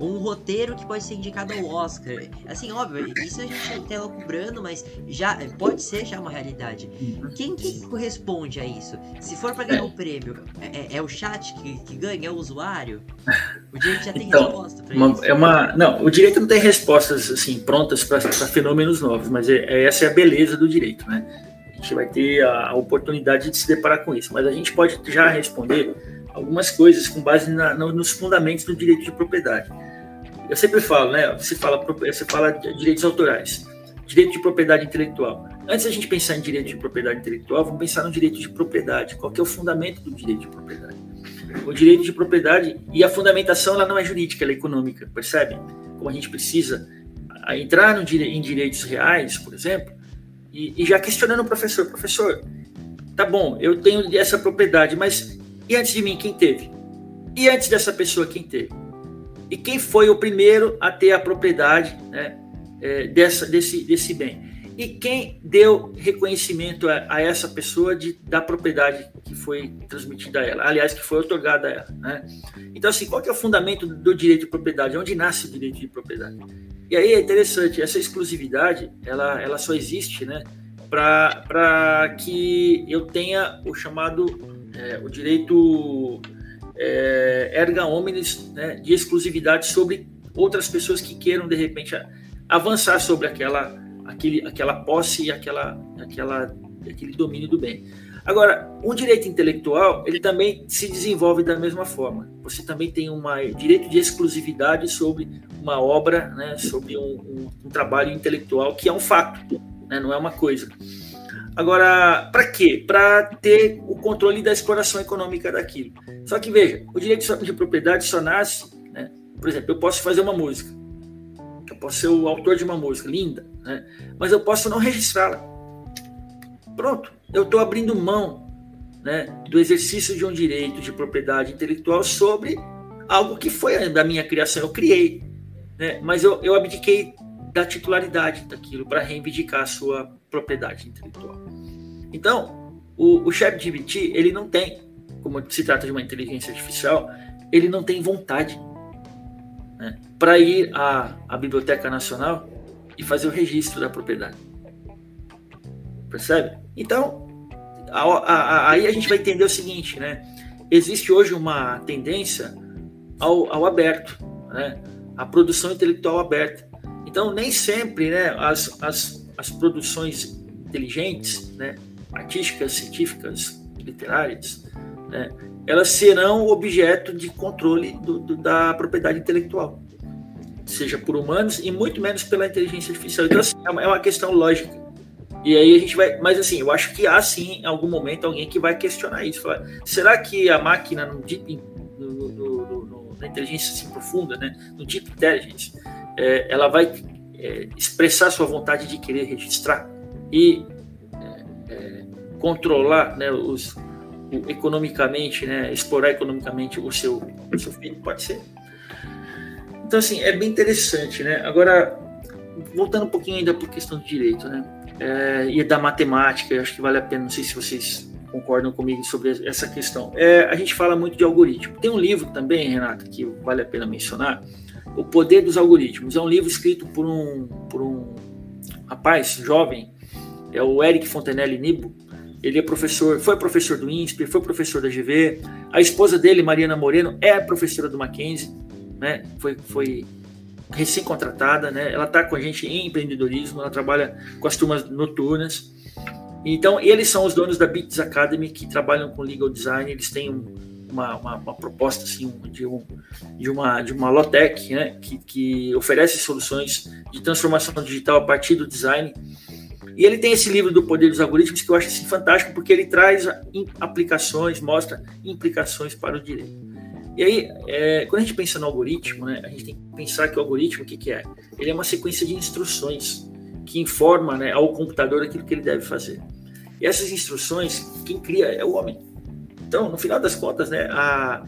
ou um roteiro que pode ser indicado ao Oscar. Assim, óbvio, isso a gente até cobrando, mas já pode ser já uma realidade. Quem que corresponde a isso? Se for para ganhar o um prêmio, é, é, o chat que, que, ganha, é o usuário? O direito já tem então, resposta para isso. É uma, não, o direito não tem respostas assim prontas para fenômenos novos, mas é, é, essa é a beleza do direito, né? A gente vai ter a, a oportunidade de se deparar com isso, mas a gente pode já responder algumas coisas com base na, nos fundamentos do direito de propriedade. Eu sempre falo, né? Você fala, você fala de direitos autorais, direito de propriedade intelectual. Antes da gente pensar em direito de propriedade intelectual, vamos pensar no direito de propriedade. Qual que é o fundamento do direito de propriedade? O direito de propriedade e a fundamentação ela não é jurídica, ela é econômica, percebe? Como a gente precisa entrar no, em direitos reais, por exemplo, e, e já questionando o professor, professor, tá bom, eu tenho essa propriedade, mas e antes de mim quem teve? E antes dessa pessoa quem teve? E quem foi o primeiro a ter a propriedade né, é, dessa, desse, desse bem? E quem deu reconhecimento a, a, essa pessoa de, da propriedade que foi transmitida a ela, aliás, que foi otorgada a ela. Né? Então, assim, qual que é o fundamento do direito de propriedade? Onde nasce o direito de propriedade? E aí é interessante, essa exclusividade, ela, ela só existe né, para que eu tenha o chamado, é, o direito é, erga omnes né, de exclusividade sobre outras pessoas que queiram, de repente, avançar sobre aquela, aquele, aquela posse e aquela, aquela, aquele domínio do bem. Agora, um direito intelectual, ele também se desenvolve da mesma forma. Você também tem um direito de exclusividade sobre uma obra, né, sobre um, um, um trabalho intelectual, que é um fato, né, não é uma coisa. Agora, para quê? Para ter o controle da exploração econômica daquilo. Só que veja, o direito de propriedade só nasce, né? por exemplo, eu posso fazer uma música, eu posso ser o autor de uma música linda, né? mas eu posso não registrá-la. Pronto, eu estou abrindo mão né, do exercício de um direito de propriedade intelectual sobre algo que foi da minha criação, eu criei, né? mas eu, eu abdiquei da titularidade daquilo para reivindicar a sua propriedade intelectual. Então, o, o ChatGPT, ele não tem, como se trata de uma inteligência artificial, ele não tem vontade né, para ir à, à Biblioteca Nacional e fazer o registro da propriedade. Percebe? Então, a, a, a, aí a gente vai entender o seguinte, né? Existe hoje uma tendência ao, ao aberto, né? A produção intelectual aberta. Então, nem sempre né, as, as, as produções inteligentes, né, artísticas, científicas, literárias, né, elas serão objeto de controle do, do, da propriedade intelectual, seja por humanos e muito menos pela inteligência artificial. Então, assim, é uma é questão lógica. E aí a gente vai. Mas assim, eu acho que há sim, em algum momento, alguém que vai questionar isso. Falar, será que a máquina no deep, no, no, no, na inteligência assim, profunda, né, no deep intelligence, é, ela vai é, expressar sua vontade de querer registrar e é, é, controlar né, os, o, economicamente, né, explorar economicamente o seu, o seu filho, pode ser. Então, assim, é bem interessante, né? Agora, voltando um pouquinho ainda para a questão do direito, né? É, e da matemática, eu acho que vale a pena, não sei se vocês concordam comigo sobre essa questão. É, a gente fala muito de algoritmo. Tem um livro também, Renata, que vale a pena mencionar, o Poder dos Algoritmos. É um livro escrito por um, por um rapaz jovem, é o Eric Fontenelle Nibo. Ele é professor, foi professor do INSPER, foi professor da GV. A esposa dele, Mariana Moreno, é professora do Mackenzie, né? Foi, foi recém-contratada, né? Ela está com a gente em empreendedorismo, ela trabalha com as turmas noturnas. Então, eles são os donos da Bits Academy, que trabalham com legal design. Eles têm um, uma, uma, uma, proposta assim, de, um, de, uma, de uma Lotec, né, que, que oferece soluções de transformação digital a partir do design. E ele tem esse livro do Poder dos Algoritmos que eu acho assim, fantástico, porque ele traz aplicações, mostra implicações para o direito. E aí, é, quando a gente pensa no algoritmo, né, a gente tem que pensar que o algoritmo, o que, que é? Ele é uma sequência de instruções que informa né, ao computador aquilo que ele deve fazer. E essas instruções, quem cria é o homem. Então, no final das contas, né, a,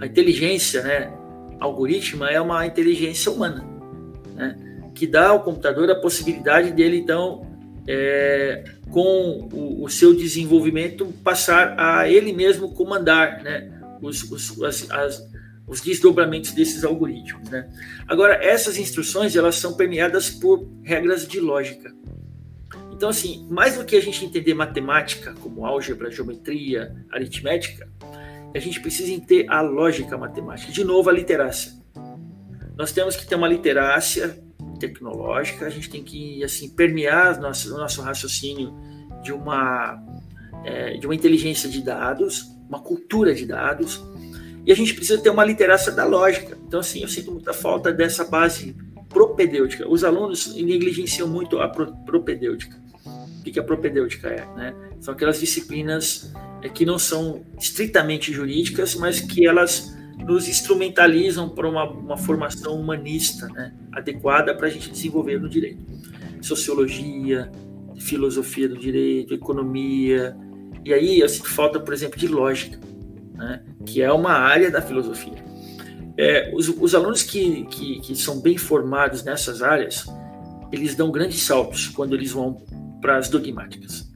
a inteligência né, algorítmica é uma inteligência humana, né, que dá ao computador a possibilidade dele, então, é, com o, o, seu desenvolvimento, passar a ele mesmo comandar né, os, os, as, as, os desdobramentos desses algoritmos. Né? Agora, essas instruções elas são permeadas por regras de lógica. Então, assim, mais do que a gente entender matemática, como álgebra, geometria, aritmética, a gente precisa ter a lógica matemática. De novo, a literácia. Nós temos que ter uma literácia tecnológica, a gente tem que, assim, permear nosso, o nosso raciocínio de uma, é, de uma inteligência de dados, uma cultura de dados, e a gente precisa ter uma literácia da lógica. Então, assim, eu sinto muita falta dessa base propedêutica. Os alunos negligenciam muito a propedêutica que, que a propedêutica é. Né? São aquelas disciplinas é, que não são estritamente jurídicas, mas que elas nos instrumentalizam para uma, uma formação humanista né? adequada para a gente desenvolver no direito. Sociologia, filosofia do direito, economia. E aí eu sinto falta, por exemplo, de lógica, né? que é uma área da filosofia. É, os, os, alunos que, que, que, são bem formados nessas áreas, eles dão grandes saltos quando eles vão para as dogmáticas.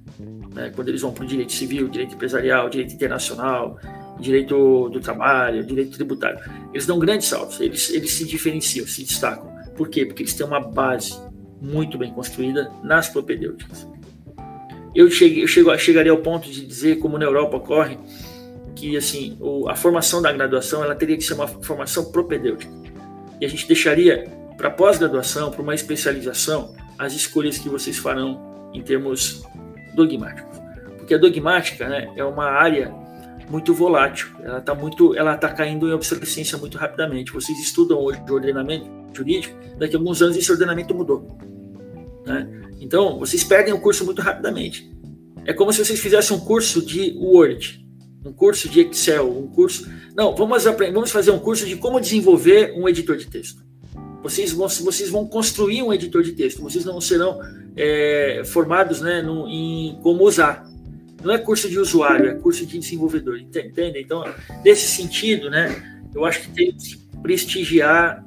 Né? Quando eles vão para o direito civil, direito empresarial, direito internacional, direito do trabalho, direito tributário, eles dão grandes saltos, eles, eles se diferenciam, se destacam. Por quê? Porque eles têm uma base muito bem construída nas propedêuticas. Eu, cheguei, eu chego, chegaria ao ponto de dizer, como na Europa ocorre, que assim o, a formação da graduação ela teria que ser uma formação propedêutica. E a gente deixaria para pós-graduação, para uma especialização, as escolhas que vocês farão em termos dogmáticos. Porque a dogmática né, é uma área muito volátil, ela está muito, ela está caindo em obsolescência muito rapidamente. Vocês estudam hoje o ordenamento jurídico, daqui a alguns anos esse ordenamento mudou. Né? Então, vocês perdem o curso muito rapidamente. É como se vocês fizessem um curso de Word, um curso de Excel, um curso. Não, vamos, aprender, vamos fazer um curso de como desenvolver um editor de texto. Vocês vão, vocês vão construir um editor de texto, vocês não serão é, formados né, no, em como usar. Não é curso de usuário, é curso de desenvolvedor, entende? Então, nesse sentido, né, eu acho que tem que prestigiar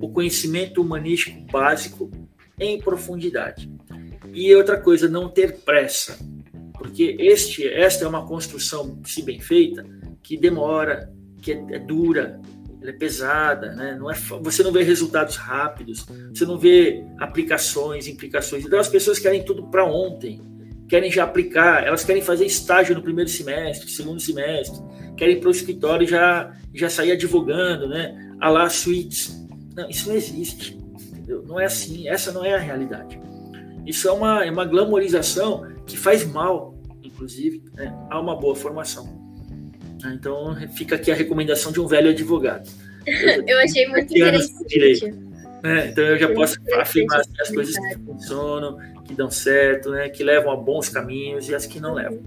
o conhecimento humanístico básico em profundidade. E outra coisa, não ter pressa, porque este, esta é uma construção, se bem feita, que demora, que é, é dura, ela é pesada, né? não é, você não vê resultados rápidos, você não vê aplicações, implicações. Então as pessoas querem tudo para ontem, querem já aplicar, elas querem fazer estágio no primeiro semestre, segundo semestre, querem ir para o escritório e já, já sair advogando, né? A lá suítes. Não, isso não existe. Entendeu? Não é assim, essa não é a realidade. Isso é uma, é uma glamorização que faz mal, inclusive, né, a uma boa formação. Então fica aqui a recomendação de um velho advogado. Eu, [LAUGHS] eu achei muito interessante. Né? Então eu já posso afirmar assim, as coisas que funcionam, que dão certo, né? que levam a bons caminhos e as que não levam.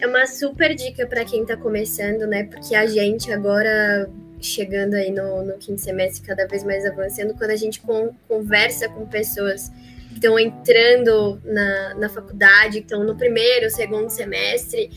É uma super dica para quem está começando, né? Porque a gente agora chegando aí no, no quinto semestre, cada vez mais avançando, quando a gente con conversa com pessoas que estão entrando na, na faculdade, que estão no primeiro, segundo semestre,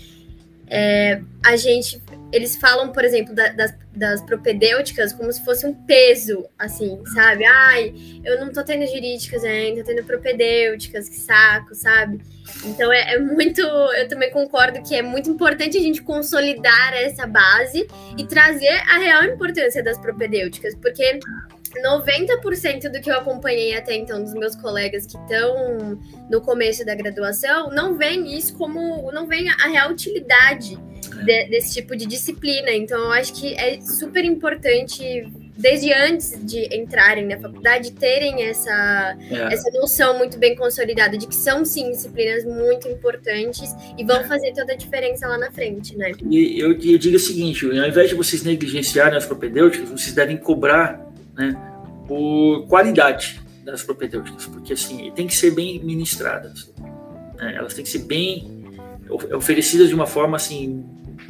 é, a gente, eles falam, por exemplo, da, das, das propedêuticas como se fosse um peso, assim, sabe? Ai, eu não tô tendo jurídicas ainda, tô tendo propedêuticas, que saco, sabe? Então é, é, muito, eu também concordo que é muito importante a gente consolidar essa base e trazer a real importância das propedêuticas, porque 90% do que eu acompanhei até então dos meus colegas que estão no começo da graduação não vem isso como não vem a real utilidade de, desse tipo de disciplina. Então eu acho que é super importante desde antes de entrarem na faculdade terem essa é. essa noção muito bem consolidada de que são sim disciplinas muito importantes e vão é. fazer toda a diferença lá na frente, né? E eu, eu digo o seguinte, ao invés de vocês negligenciarem as propedêuticas, vocês devem cobrar né, por qualidade das propedêuticas, porque assim, tem que ser bem ministradas. Né, elas têm que ser bem oferecidas de uma forma assim,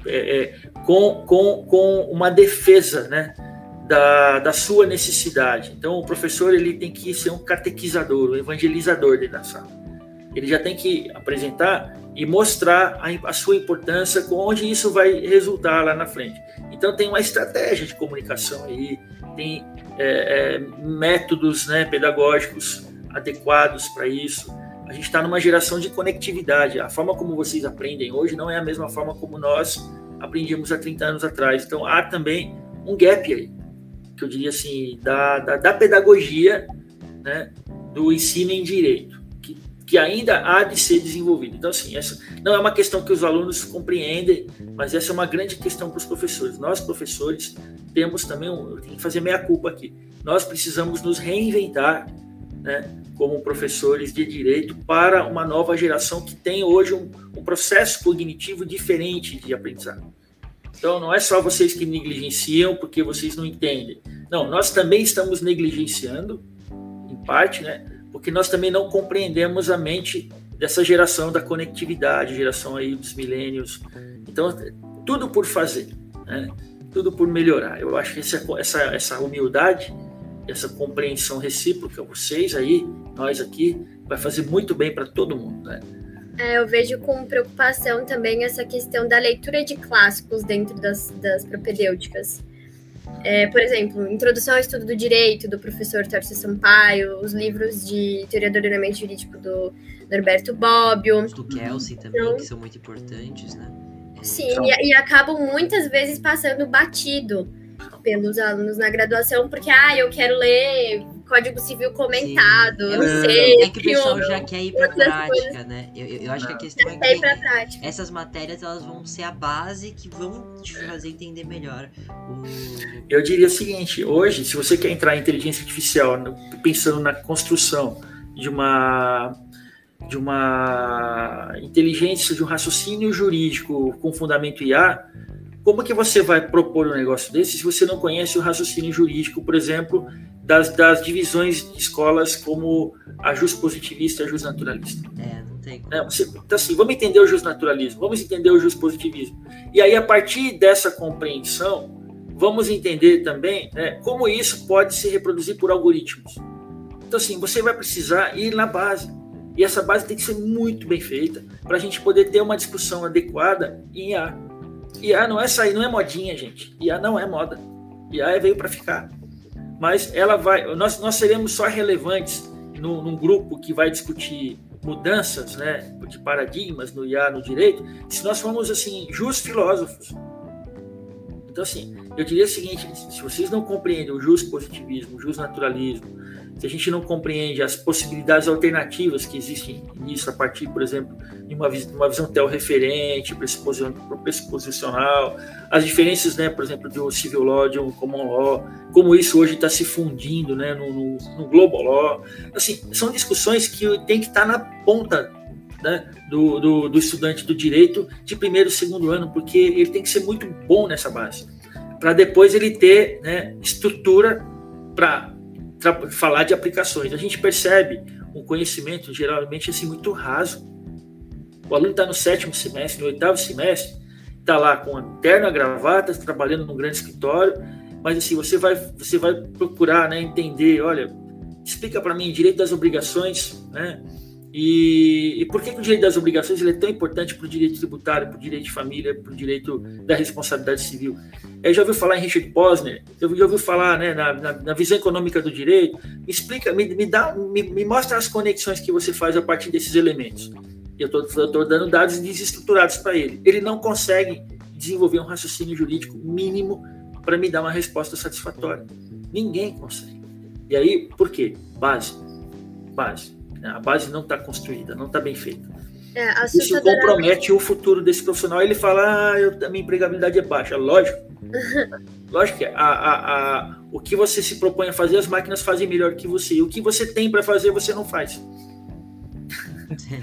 é, é, com, com, com uma defesa né, da, da sua necessidade. Então, o professor ele tem que ser um catequizador, um evangelizador dentro da sala. Ele já tem que apresentar e mostrar a, a sua importância, com onde isso vai resultar lá na frente. Então, tem uma estratégia de comunicação aí, tem é, é, métodos né, pedagógicos adequados para isso. A gente está numa geração de conectividade. A forma como vocês aprendem hoje não é a mesma forma como nós aprendíamos há 30 anos atrás. Então há também um gap aí, que eu diria assim, da, da, da pedagogia né, do ensino em direito, que, ainda há de ser desenvolvido. Então, assim, essa não é uma questão que os alunos compreendem, mas essa é uma grande questão para os professores. Nós, professores, temos também, um, eu tenho que fazer meia culpa aqui, nós precisamos nos reinventar, né, como professores de direito para uma nova geração que tem hoje um, um processo cognitivo diferente de aprendizado. Então, não é só vocês que negligenciam porque vocês não entendem. Não, nós também estamos negligenciando, em parte, né, porque nós também não compreendemos a mente dessa geração da conectividade, geração aí dos milênios. Então, tudo por fazer. Né? tudo por melhorar. Eu acho que essa, essa, essa humildade, essa compreensão recíproca, vocês aí, nós aqui, vai fazer muito bem para todo mundo, né? É, eu vejo com preocupação também essa questão da leitura de clássicos dentro das, das propedêuticas. É, por exemplo, Introdução ao Estudo do Direito, do professor Tarcísio Sampaio, os livros de Teoria do Ordenamento Jurídico do Norberto Bobbio. Os do Kelsey também, então, que são muito importantes, né? Sim, então... e, e acabam muitas vezes passando batido pelos alunos na graduação, porque, ah, eu quero ler Código Civil comentado, Sim. não é, sei. É que o pessoal já quer ir pra prática, né? Eu, eu, acho que a questão é que essas matérias elas vão ser a base que vão te fazer entender melhor. O... Eu diria o seguinte, hoje, se você quer entrar em inteligência artificial, pensando na construção de uma de uma inteligência, de um raciocínio jurídico com fundamento IA, como que você vai propor um negócio desse se você não conhece o raciocínio jurídico, por exemplo, das, das divisões de escolas como a jus positivista e a jus naturalista? É, não tem. É, você, então, assim, vamos entender o jus naturalismo, vamos entender o jus positivismo. E aí, a partir dessa compreensão, vamos entender também né, como isso pode se reproduzir por algoritmos. Então, assim, você vai precisar ir na base. E essa base tem que ser muito bem feita para a gente poder ter uma discussão adequada em IA. IA não é sair, não é modinha, gente. IA não é moda. IA veio para ficar. Mas ela vai. Nós, nós seremos só relevantes no, num grupo que vai discutir mudanças né, de paradigmas no IA, no direito, se nós formos assim, justos filósofos. Então, assim, eu diria o seguinte: se vocês não compreendem o justo positivismo, o justo naturalismo, se a gente não compreende as possibilidades alternativas que existem nisso, a partir, por exemplo, de uma, uma visão teorreferente, pressuposicional, as diferenças, né, por exemplo, do civil law, de um common law, como isso hoje está se fundindo né, no, no, no, global law. Assim, são discussões que tem que estar tá na ponta né, do, do, do estudante do direito de primeiro e segundo ano, porque ele tem que ser muito bom nessa base, para depois ele ter né, estrutura para falar de aplicações. A gente percebe um conhecimento geralmente assim muito raso. O aluno está no sétimo semestre, no oitavo semestre, está lá com a terno, a gravata, trabalhando num grande escritório, mas assim você vai você vai procurar, né, entender, olha, explica para mim direito das obrigações, né? E, e, por que, que, o direito das obrigações é tão importante para o direito tributário, para o direito de família, para o direito da responsabilidade civil? Eu já ouviu falar em Richard Posner, eu já ouviu falar né, na, na, na, visão econômica do direito. Me explica, me, me, dá, me, me, mostra as conexões que você faz a partir desses elementos. Eu estou dando dados desestruturados para ele. Ele não consegue desenvolver um raciocínio jurídico mínimo para me dar uma resposta satisfatória. Ninguém consegue. E aí, por quê? Base. Base né? A base não está construída, não está bem feita. É, Isso compromete o futuro desse profissional. Ele fala, ah, eu, a minha empregabilidade é baixa. Lógico. [LAUGHS] Lógico que a, a, a, o que você se propõe a fazer, as máquinas fazem melhor que você. E o que você tem para fazer, você não faz. [LAUGHS]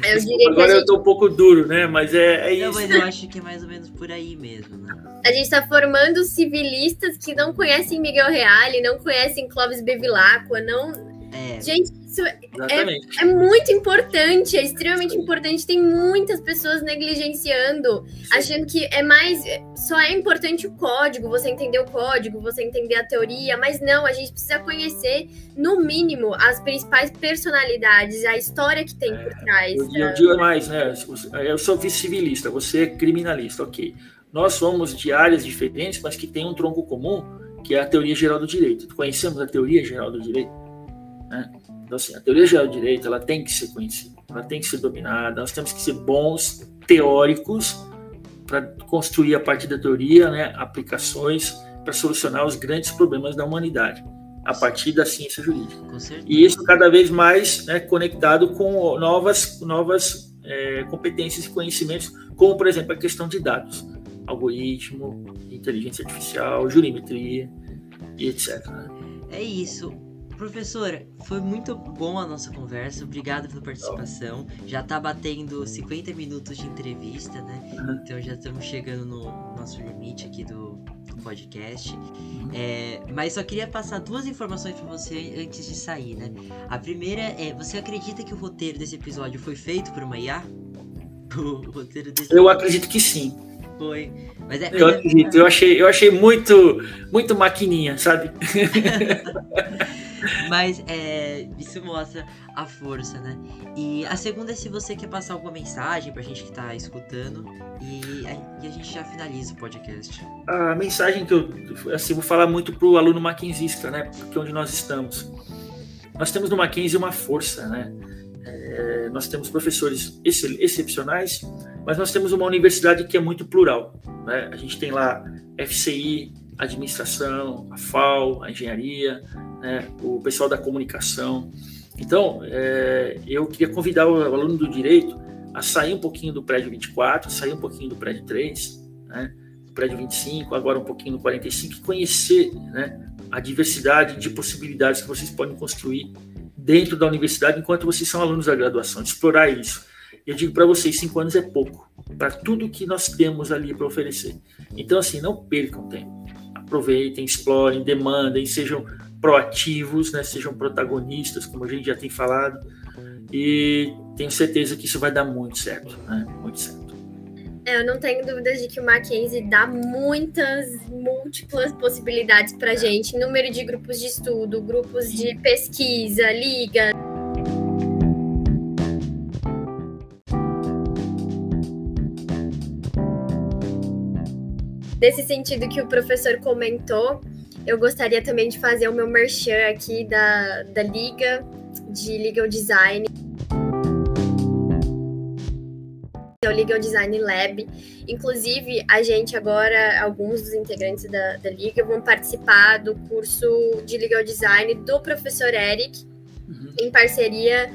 Eu Agora eu estou um pouco duro, né? Mas é, é não, isso. Mas eu acho que é mais ou menos por aí mesmo, né? A gente está formando civilistas que não conhecem Miguel Reale, não conhecem Clóvis Bevilacqua, não é. Gente, isso é, é, muito importante, é extremamente importante. Tem muitas pessoas negligenciando, Sim. achando que é mais. Só é importante o código, você entender o código, você entender a teoria, mas não, a gente precisa conhecer, no mínimo, as principais personalidades, a história que tem é, por trás. Eu, eu digo mais, né? Eu sou vice-civilista, você é criminalista, ok. Nós somos de áreas diferentes, mas que tem um tronco comum, que é a teoria geral do direito. Conhecemos a teoria geral do direito? Né? Então, assim, a teoria geral do direito ela tem que ser conhecida, ela tem que ser dominada, nós temos que ser bons teóricos para construir a partir da teoria né, aplicações para solucionar os grandes problemas da humanidade a partir da ciência jurídica. E isso cada vez mais né, conectado com novas, novas é, competências e conhecimentos, como, por exemplo, a questão de dados, algoritmo, inteligência artificial, jurimetria e etc. Né? É isso. Professora, foi muito bom a nossa conversa. Obrigado pela participação. Já tá batendo 50 minutos de entrevista, né? Então já estamos chegando no nosso limite aqui do, podcast. Uhum. É, mas só queria passar duas informações para você antes de sair, né? A primeira é: você acredita que o roteiro desse episódio foi feito por uma IA? [LAUGHS] O roteiro desse Eu acredito que sim. Foi. Mas é, eu acredito. Eu achei, eu achei muito, muito maquininha, sabe? [LAUGHS] Mas é, isso mostra a força, né? E a segunda é se você quer passar alguma mensagem pra gente que tá escutando. E a, e a gente já finaliza o podcast. A mensagem que eu assim, vou falar muito pro aluno maquinzista, né? Porque é onde nós estamos. Nós temos no Mackenzie uma força, né? É, nós temos professores excepcionais, mas nós temos uma universidade que é muito plural. Né? A gente tem lá FCI, administração, a FAO, a engenharia, né, o pessoal da comunicação. Então, é, eu queria convidar o aluno do direito a sair um pouquinho do prédio 24, sair um pouquinho do prédio 3, né, do prédio 25, agora um pouquinho do 45, e conhecer né, a diversidade de possibilidades que vocês podem construir dentro da universidade enquanto vocês são alunos da graduação, explorar isso. Eu digo para vocês, cinco anos é pouco para tudo que nós temos ali para oferecer. Então, assim, não percam tempo. Aproveitem, explorem, demandem, sejam proativos, né? sejam protagonistas, como a gente já tem falado. E tenho certeza que isso vai dar muito certo, né? Muito certo. É, eu não tenho dúvidas de que o Mackenzie dá muitas, múltiplas possibilidades para gente, número de grupos de estudo, grupos de pesquisa, liga. Nesse sentido que o professor comentou, eu gostaria também de fazer o meu merchan aqui da, da Liga de Legal Design. É o Legal Design Lab. Inclusive, a gente agora, alguns dos integrantes da, da Liga, vão participar do curso de Legal Design do professor Eric, uhum. em parceria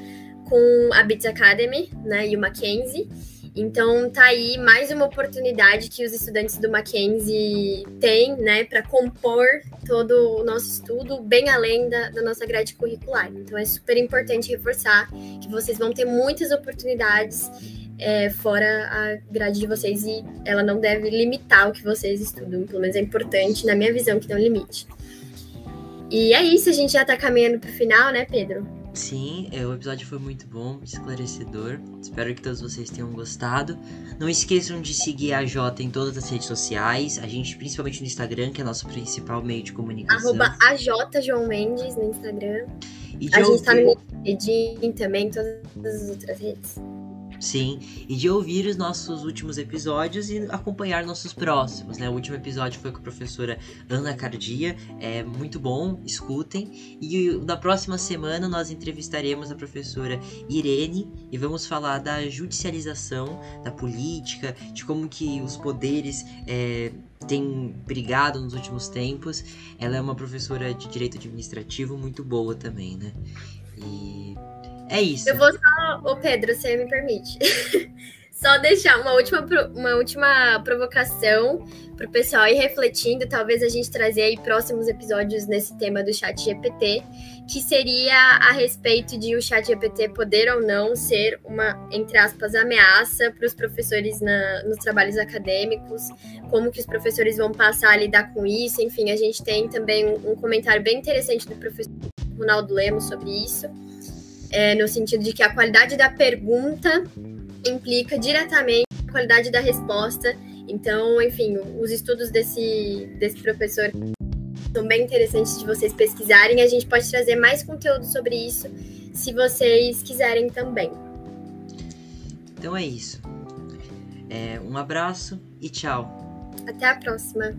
com a Bits Academy né, e o Mackenzie. Então tá aí mais uma oportunidade que os estudantes do Mackenzie têm, né, para compor todo o nosso estudo bem além da, da, nossa grade curricular. Então é super importante reforçar que vocês vão ter muitas oportunidades é, fora a grade de vocês e ela não deve limitar o que vocês estudam. Pelo menos é importante, na minha visão, que não limite. E é isso, a gente já tá caminhando pro final, né, Pedro? Sim, é, o episódio foi muito bom, esclarecedor. Espero que todos vocês tenham gostado. Não esqueçam de seguir a Jota em todas as redes sociais. A gente, principalmente no Instagram, que é nosso principal meio de comunicação. Arroba AJ João Mendes no Instagram. E a gente tá no LinkedIn também, todas as outras redes. Sim, e de ouvir os nossos últimos episódios e acompanhar nossos próximos, né? O último episódio foi com a professora Ana Cardia, é muito bom, escutem. E na próxima semana nós entrevistaremos a professora Irene e vamos falar da judicialização da política, de como que os poderes é, têm brigado nos últimos tempos. Ela é uma professora de direito administrativo muito boa também, né? E é isso. Eu vou só. Ô, Pedro, você me permite. [LAUGHS] só deixar uma última, uma última provocação para o pessoal ir refletindo, talvez a gente trazer aí próximos episódios nesse tema do chat GPT, que seria a respeito de o chat GPT poder ou não ser uma, entre aspas, ameaça para os professores na, nos trabalhos acadêmicos, como que os professores vão passar a lidar com isso, enfim, a gente tem também um, um comentário bem interessante do professor Ronaldo Lemos sobre isso é, no sentido de que a qualidade da pergunta implica diretamente a qualidade da resposta. Então, enfim, os estudos desse, desse professor são bem interessantes de vocês pesquisarem. A gente pode trazer mais conteúdo sobre isso se vocês quiserem também. Então é isso. É, um abraço e tchau. Até a próxima.